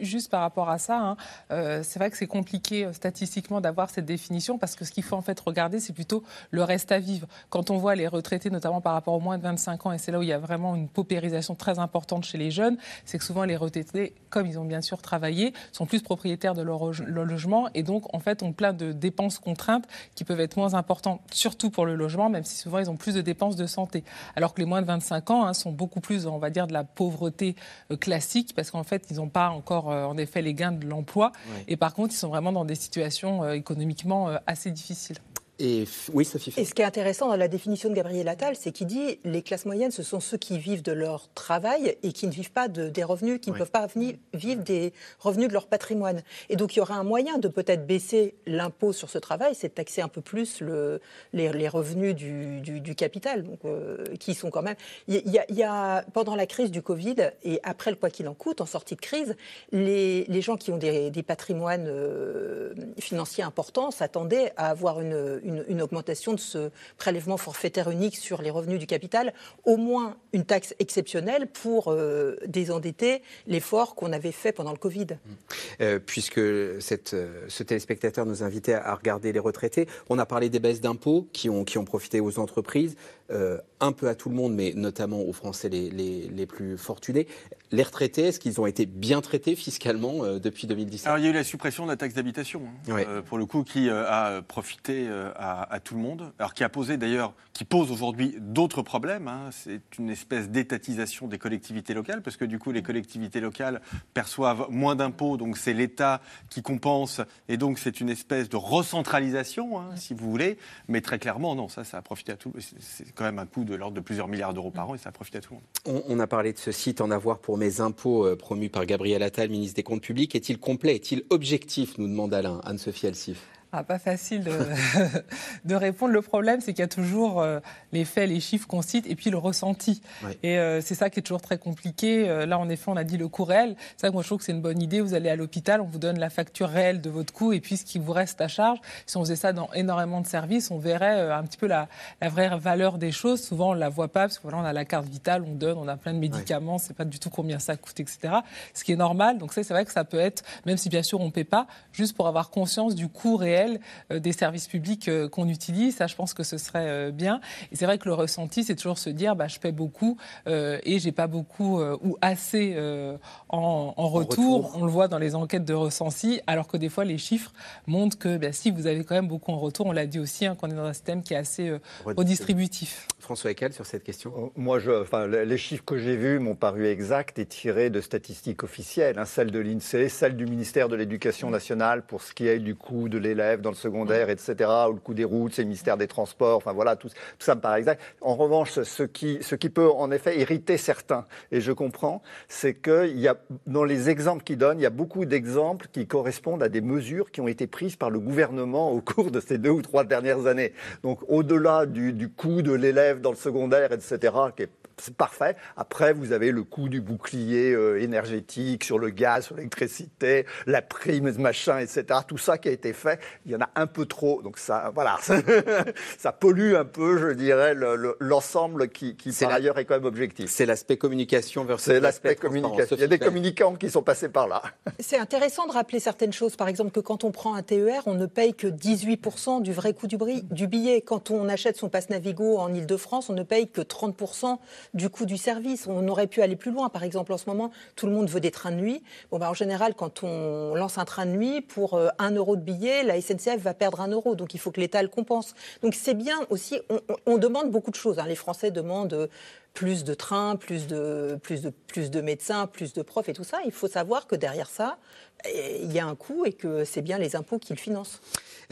Juste par rapport à ça, hein, euh, c'est vrai que c'est compliqué euh, statistiquement d'avoir cette définition parce que ce qu'il faut en fait regarder, c'est plutôt le reste à vivre. Quand on voit les retraités, notamment par rapport aux moins de 25 ans, et c'est là où il y a vraiment une paupérisation très importante chez les jeunes, c'est que souvent les retraités, comme ils ont bien sûr travaillé, sont plus propriétaires de leur, logement et donc en fait ont plein de dépenses contraintes qui peuvent être moins importantes, surtout pour le logement, même si souvent ils ont plus de dépenses de santé. Alors que les moins de 25 ans hein, sont beaucoup plus, on va dire, de la pauvreté euh, classique, parce qu'en fait, ils n'ont pas encore, euh, en effet, les gains de l'emploi. Et par contre, ils sont vraiment dans des situations économiquement assez difficiles. Et oui, Sophie. Et ce qui est intéressant dans la définition de Gabriel Attal, c'est qu'il dit les classes moyennes, ce sont ceux qui vivent de leur travail et qui ne vivent pas de, des revenus, qui ne peuvent pas vivre des revenus de leur patrimoine. Et donc il y aura un moyen de peut-être baisser l'impôt sur ce travail, c'est de taxer un peu plus le, les, revenus du, du, capital, donc, euh, qui sont quand même. Il y, a, pendant la crise du Covid et après le quoi qu'il en coûte, en sortie de crise, les, les gens qui ont des, des patrimoines euh, financiers importants s'attendaient à avoir une une, augmentation de ce prélèvement forfaitaire unique sur les revenus du capital, au moins une taxe exceptionnelle pour euh, désendetter l'effort qu'on avait fait pendant le Covid. Euh, puisque euh, ce téléspectateur nous invitait à regarder les retraités, on a parlé des baisses d'impôts qui ont profité aux entreprises. Euh, un peu à tout le monde, mais notamment aux Français les, les, plus fortunés. Les retraités, est-ce qu'ils ont été bien traités fiscalement euh, depuis 2017 Alors il y a eu la suppression de la taxe d'habitation, hein, euh, pour le coup, qui a profité à, tout le monde. Alors qui a posé d'ailleurs, qui pose aujourd'hui d'autres problèmes. Hein. C'est une espèce d'étatisation des collectivités locales, parce que du coup les collectivités locales perçoivent moins d'impôts, donc c'est l'État qui compense, et donc c'est une espèce de recentralisation, hein, si vous voulez. Mais très clairement, non, ça, ça a profité à tout. C'est quand même un coût de l'ordre de plusieurs milliards d'euros par an et ça profite à tout le monde. On, a parlé de ce site en avoir pour mes impôts euh, promu par Gabriel Attal, ministre des Comptes publics. Est-il complet? Est-il objectif? Nous demande Alain, Anne-Sophie Alsif. Ah, pas facile de, de, répondre. Le problème, c'est qu'il y a toujours euh, les faits, les chiffres qu'on cite et puis le ressenti. Et euh, c'est ça qui est toujours très compliqué. Euh, là, en effet, on a dit le coût réel. C'est ça que moi, je trouve que c'est une bonne idée. Vous allez à l'hôpital, on vous donne la facture réelle de votre coût et puis ce qui vous reste à charge. Si on faisait ça dans énormément de services, on verrait un petit peu la, la, vraie valeur des choses. Souvent, on ne la voit pas parce que voilà, on a la carte vitale, on donne, on a plein de médicaments, c'est pas du tout combien ça coûte, etc. Ce qui est normal. Donc, c'est vrai que ça peut être, même si bien sûr on ne paie pas, juste pour avoir conscience du coût réel euh, des services publics euh, qu'on utilise. Ça, je pense que ce serait euh, bien. Et c'est vrai que le ressenti, c'est toujours se dire, bah, je paie beaucoup et j'ai pas beaucoup ou assez en, retour. On le voit dans les enquêtes de ressenti, alors que des fois, les chiffres montrent que bah, si vous avez quand même beaucoup en retour, on l'a dit aussi, hein, qu'on est dans un système qui est assez redistributif. François Eckel, sur cette question Moi, je, enfin, les chiffres que j'ai vus m'ont paru exacts et tirés de statistiques officielles, hein, celles de l'INSEE, celles du ministère de l'Éducation nationale pour ce qui est du coût de l'élève dans le secondaire, etc., ou le coût des routes, c'est le ministère des Transports, enfin voilà, tout, ça me paraît exact. En revanche, ce qui, ce qui peut en effet irriter certains, et je comprends, c'est qu'il y a, dans les exemples qu'il donne, il y a beaucoup d'exemples qui correspondent à des mesures qui ont été prises par le gouvernement au cours de ces deux ou trois dernières années. Donc au-delà du, du coût de l'élève dans le secondaire, etc., qui est c'est parfait. Après, vous avez le coût du bouclier euh, énergétique sur le gaz, sur l'électricité, la prime, machin, etc. Tout ça qui a été fait, il y en a un peu trop. Donc ça, voilà, ça pollue un peu, je dirais, l'ensemble qui, qui par ailleurs est quand même objectif. C'est l'aspect communication versus C'est l'aspect communication. Il y a des communicants qui sont passés par là. C'est intéressant de rappeler certaines choses. Par exemple, que quand on prend un TER, on ne paye que 18% du vrai coût du, du billet. Quand on achète son passe Navigo en Ile-de-France, on ne paye que 30% du coût du service. On aurait pu aller plus loin. Par exemple, en ce moment, tout le monde veut des trains de nuit. Bon, bah, en général, quand on lance un train de nuit, pour euh, un euro de billet, la SNCF va perdre un euro. Donc il faut que l'État le compense. Donc c'est bien aussi, on, demande beaucoup de choses. Hein. Les Français demandent plus de trains, plus de, plus, de, plus de médecins, plus de profs et tout ça. Il faut savoir que derrière ça, il y a un coût et que c'est bien les impôts qui le financent.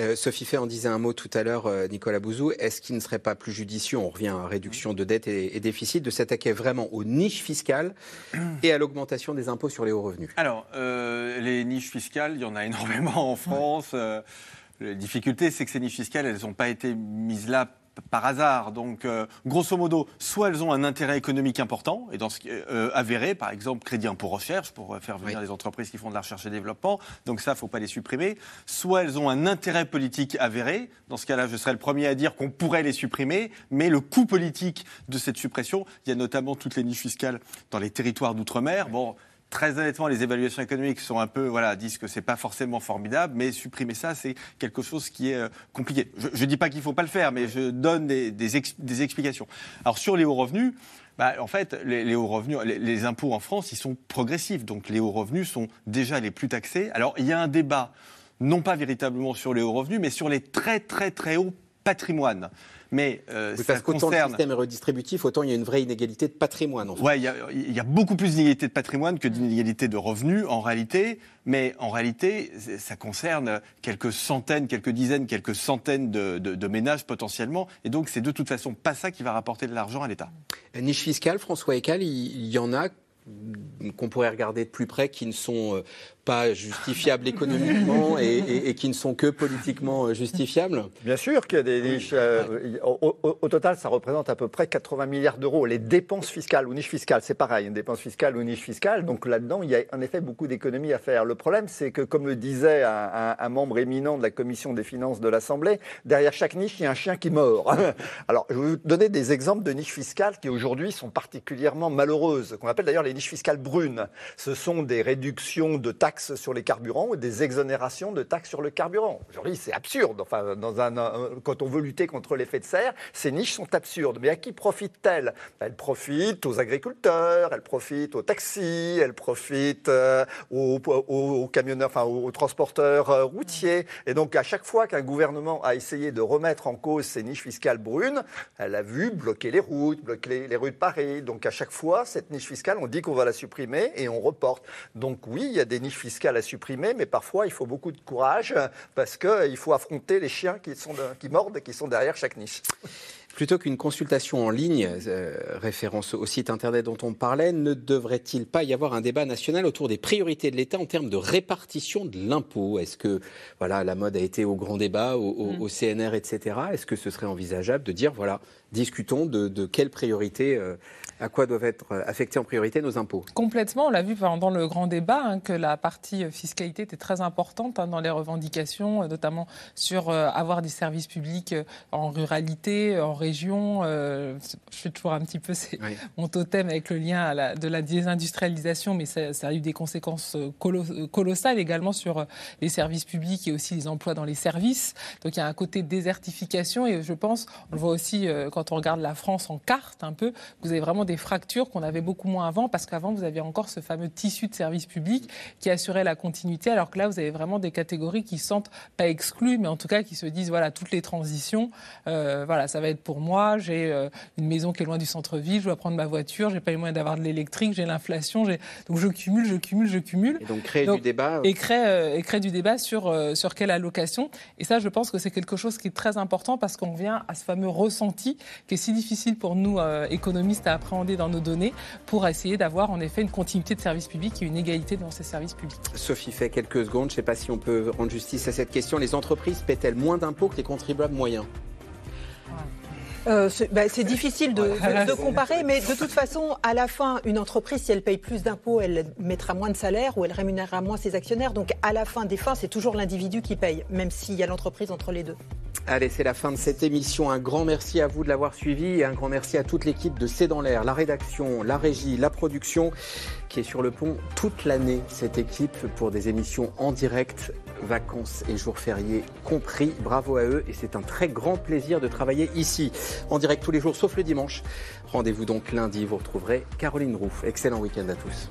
Euh, Sophie Fay en disait un mot tout à l'heure, euh, Nicolas Bouzou. Est-ce qu'il ne serait pas plus judicieux, on revient à réduction de dette et, déficit, de s'attaquer vraiment aux niches fiscales et à l'augmentation des impôts sur les hauts revenus? Alors, euh, les niches fiscales, il y en a énormément en France. la difficulté, c'est que ces niches fiscales, elles n'ont pas été mises là par hasard. Donc, euh, grosso modo, soit elles ont un intérêt économique important, et dans ce, euh, avéré, par exemple, crédit impôt recherche, pour euh, faire venir les entreprises qui font de la recherche et développement. Donc ça, il ne faut pas les supprimer. Soit elles ont un intérêt politique avéré. Dans ce cas-là, je serais le premier à dire qu'on pourrait les supprimer, mais le coût politique de cette suppression, il y a notamment toutes les niches fiscales dans les territoires d'outre-mer. Bon, très honnêtement, les évaluations économiques sont un peu, voilà, disent que c'est pas forcément formidable, mais supprimer ça, c'est quelque chose qui est euh, compliqué. Je ne dis pas qu'il ne faut pas le faire, mais je donne des, explications. Alors sur les hauts revenus, bah, en fait, les, hauts revenus, les, impôts en France, ils sont progressifs, donc les hauts revenus sont déjà les plus taxés. Alors il y a un débat, non pas véritablement sur les hauts revenus, mais sur les très très très hauts patrimoines. Mais euh, ça qu'autant le système est redistributif, autant il y a une vraie inégalité de patrimoine. En fait. Ouais, il y, a, beaucoup plus d'inégalité de patrimoine que d'inégalité de revenus en réalité. Mais en réalité, ça concerne quelques centaines, quelques dizaines, quelques centaines de, ménages potentiellement. Et donc, c'est de toute façon pas ça qui va rapporter de l'argent à l'État. Niche fiscale, François Ecal, il y en a qu'on pourrait regarder de plus près, qui ne sont euh, pas justifiables économiquement et, qui ne sont que politiquement euh, justifiables Bien sûr qu'il y a des niches. Euh, au, total, ça représente à peu près 80 milliards d'euros. Les dépenses fiscales ou niches fiscales, c'est pareil, une dépense fiscale ou niche fiscale. Donc là-dedans, il y a en effet beaucoup d'économies à faire. Le problème, c'est que, comme le disait un, membre éminent de la commission des finances de l'Assemblée, derrière chaque niche, il y a un chien qui mord. Alors, je vais vous donner des exemples de niches fiscales qui aujourd'hui sont particulièrement malheureuses, qu'on appelle d'ailleurs les niches fiscales brunes. Ce sont des réductions de taxes sur les carburants ou des exonérations de taxes sur le carburant. Aujourd'hui, c'est absurde. Enfin, quand on veut lutter contre l'effet de serre, ces niches sont absurdes. Mais à qui profitent-elles? Elles profitent aux agriculteurs, elles profitent aux taxis, elles profitent euh, aux, camionneurs, enfin aux, transporteurs euh, routiers. Et donc, à chaque fois qu'un gouvernement a essayé de remettre en cause ces niches fiscales brunes, elle a vu bloquer les routes, bloquer les rues de Paris. Donc, à chaque fois, cette niche fiscale, on dit qu'on va la supprimer et on reporte. Donc, oui, il y a des niches fiscale à supprimer, mais parfois il faut beaucoup de courage parce qu'il faut affronter les chiens qui, sont qui mordent et qui sont derrière chaque niche. Plutôt qu'une consultation en ligne, euh, référence au site internet dont on parlait, ne devrait-il pas y avoir un débat national autour des priorités de l'État en termes de répartition de l'impôt? Est-ce que voilà, la mode a été au grand débat, au, mm. CNR, etc. Est-ce que ce serait envisageable de dire voilà, discutons de, de quelles priorités euh, à quoi doivent être euh, affectés en priorité nos impôts Complètement. On l'a vu pendant le grand débat hein, que la partie euh, fiscalité était très importante hein, dans les revendications, notamment sur avoir des services publics en ruralité, en région. je fais toujours un petit peu mon totem avec le lien à la, de la désindustrialisation, mais ça, a eu des conséquences colossales également sur les services publics et aussi les emplois dans les services. Donc il y a un côté désertification et je pense, on le voit aussi quand on regarde la France en carte un peu, vous avez vraiment des fractures qu'on avait beaucoup moins avant, parce qu'avant, vous aviez encore ce fameux tissu de services publics qui assurait la continuité, alors que là, vous avez vraiment des catégories qui sentent pas exclues, mais en tout cas qui se disent, voilà, toutes les transitions, euh, voilà, ça va être pour moi, j'ai euh, une maison qui est loin du centre-ville, je dois prendre ma voiture, j'ai pas les moyens d'avoir de l'électrique, j'ai l'inflation, donc je cumule, je cumule, je cumule. Et donc créer du débat. Et créer, et créer du débat sur, sur quelle allocation. Et ça, je pense que c'est quelque chose qui est très important parce qu'on vient à ce fameux ressenti qui est si difficile pour nous, économistes, à appréhender dans nos données pour essayer d'avoir en effet une continuité de service public et une égalité dans ces services publics. Sophie fait quelques secondes. Je ne sais pas si on peut rendre justice à cette question. Les entreprises paient-elles moins d'impôts que les contribuables moyens? Euh, bah, c'est difficile de, comparer, mais de toute façon, à la fin, une entreprise, si elle paye plus d'impôts, elle mettra moins de salaire ou elle rémunérera moins ses actionnaires. Donc, à la fin des fins, c'est toujours l'individu qui paye, même s'il y a l'entreprise entre les deux. Allez, c'est la fin de cette émission. Un grand merci à vous de l'avoir suivi et un grand merci à toute l'équipe de C'est dans l'air, la rédaction, la régie, la production, qui est sur le pont toute l'année, cette équipe, pour des émissions en direct vacances et jours fériés compris. Bravo à eux et c'est un très grand plaisir de travailler ici en direct tous les jours sauf le dimanche. Rendez-vous donc lundi, vous retrouverez Caroline Rouf. Excellent week-end à tous.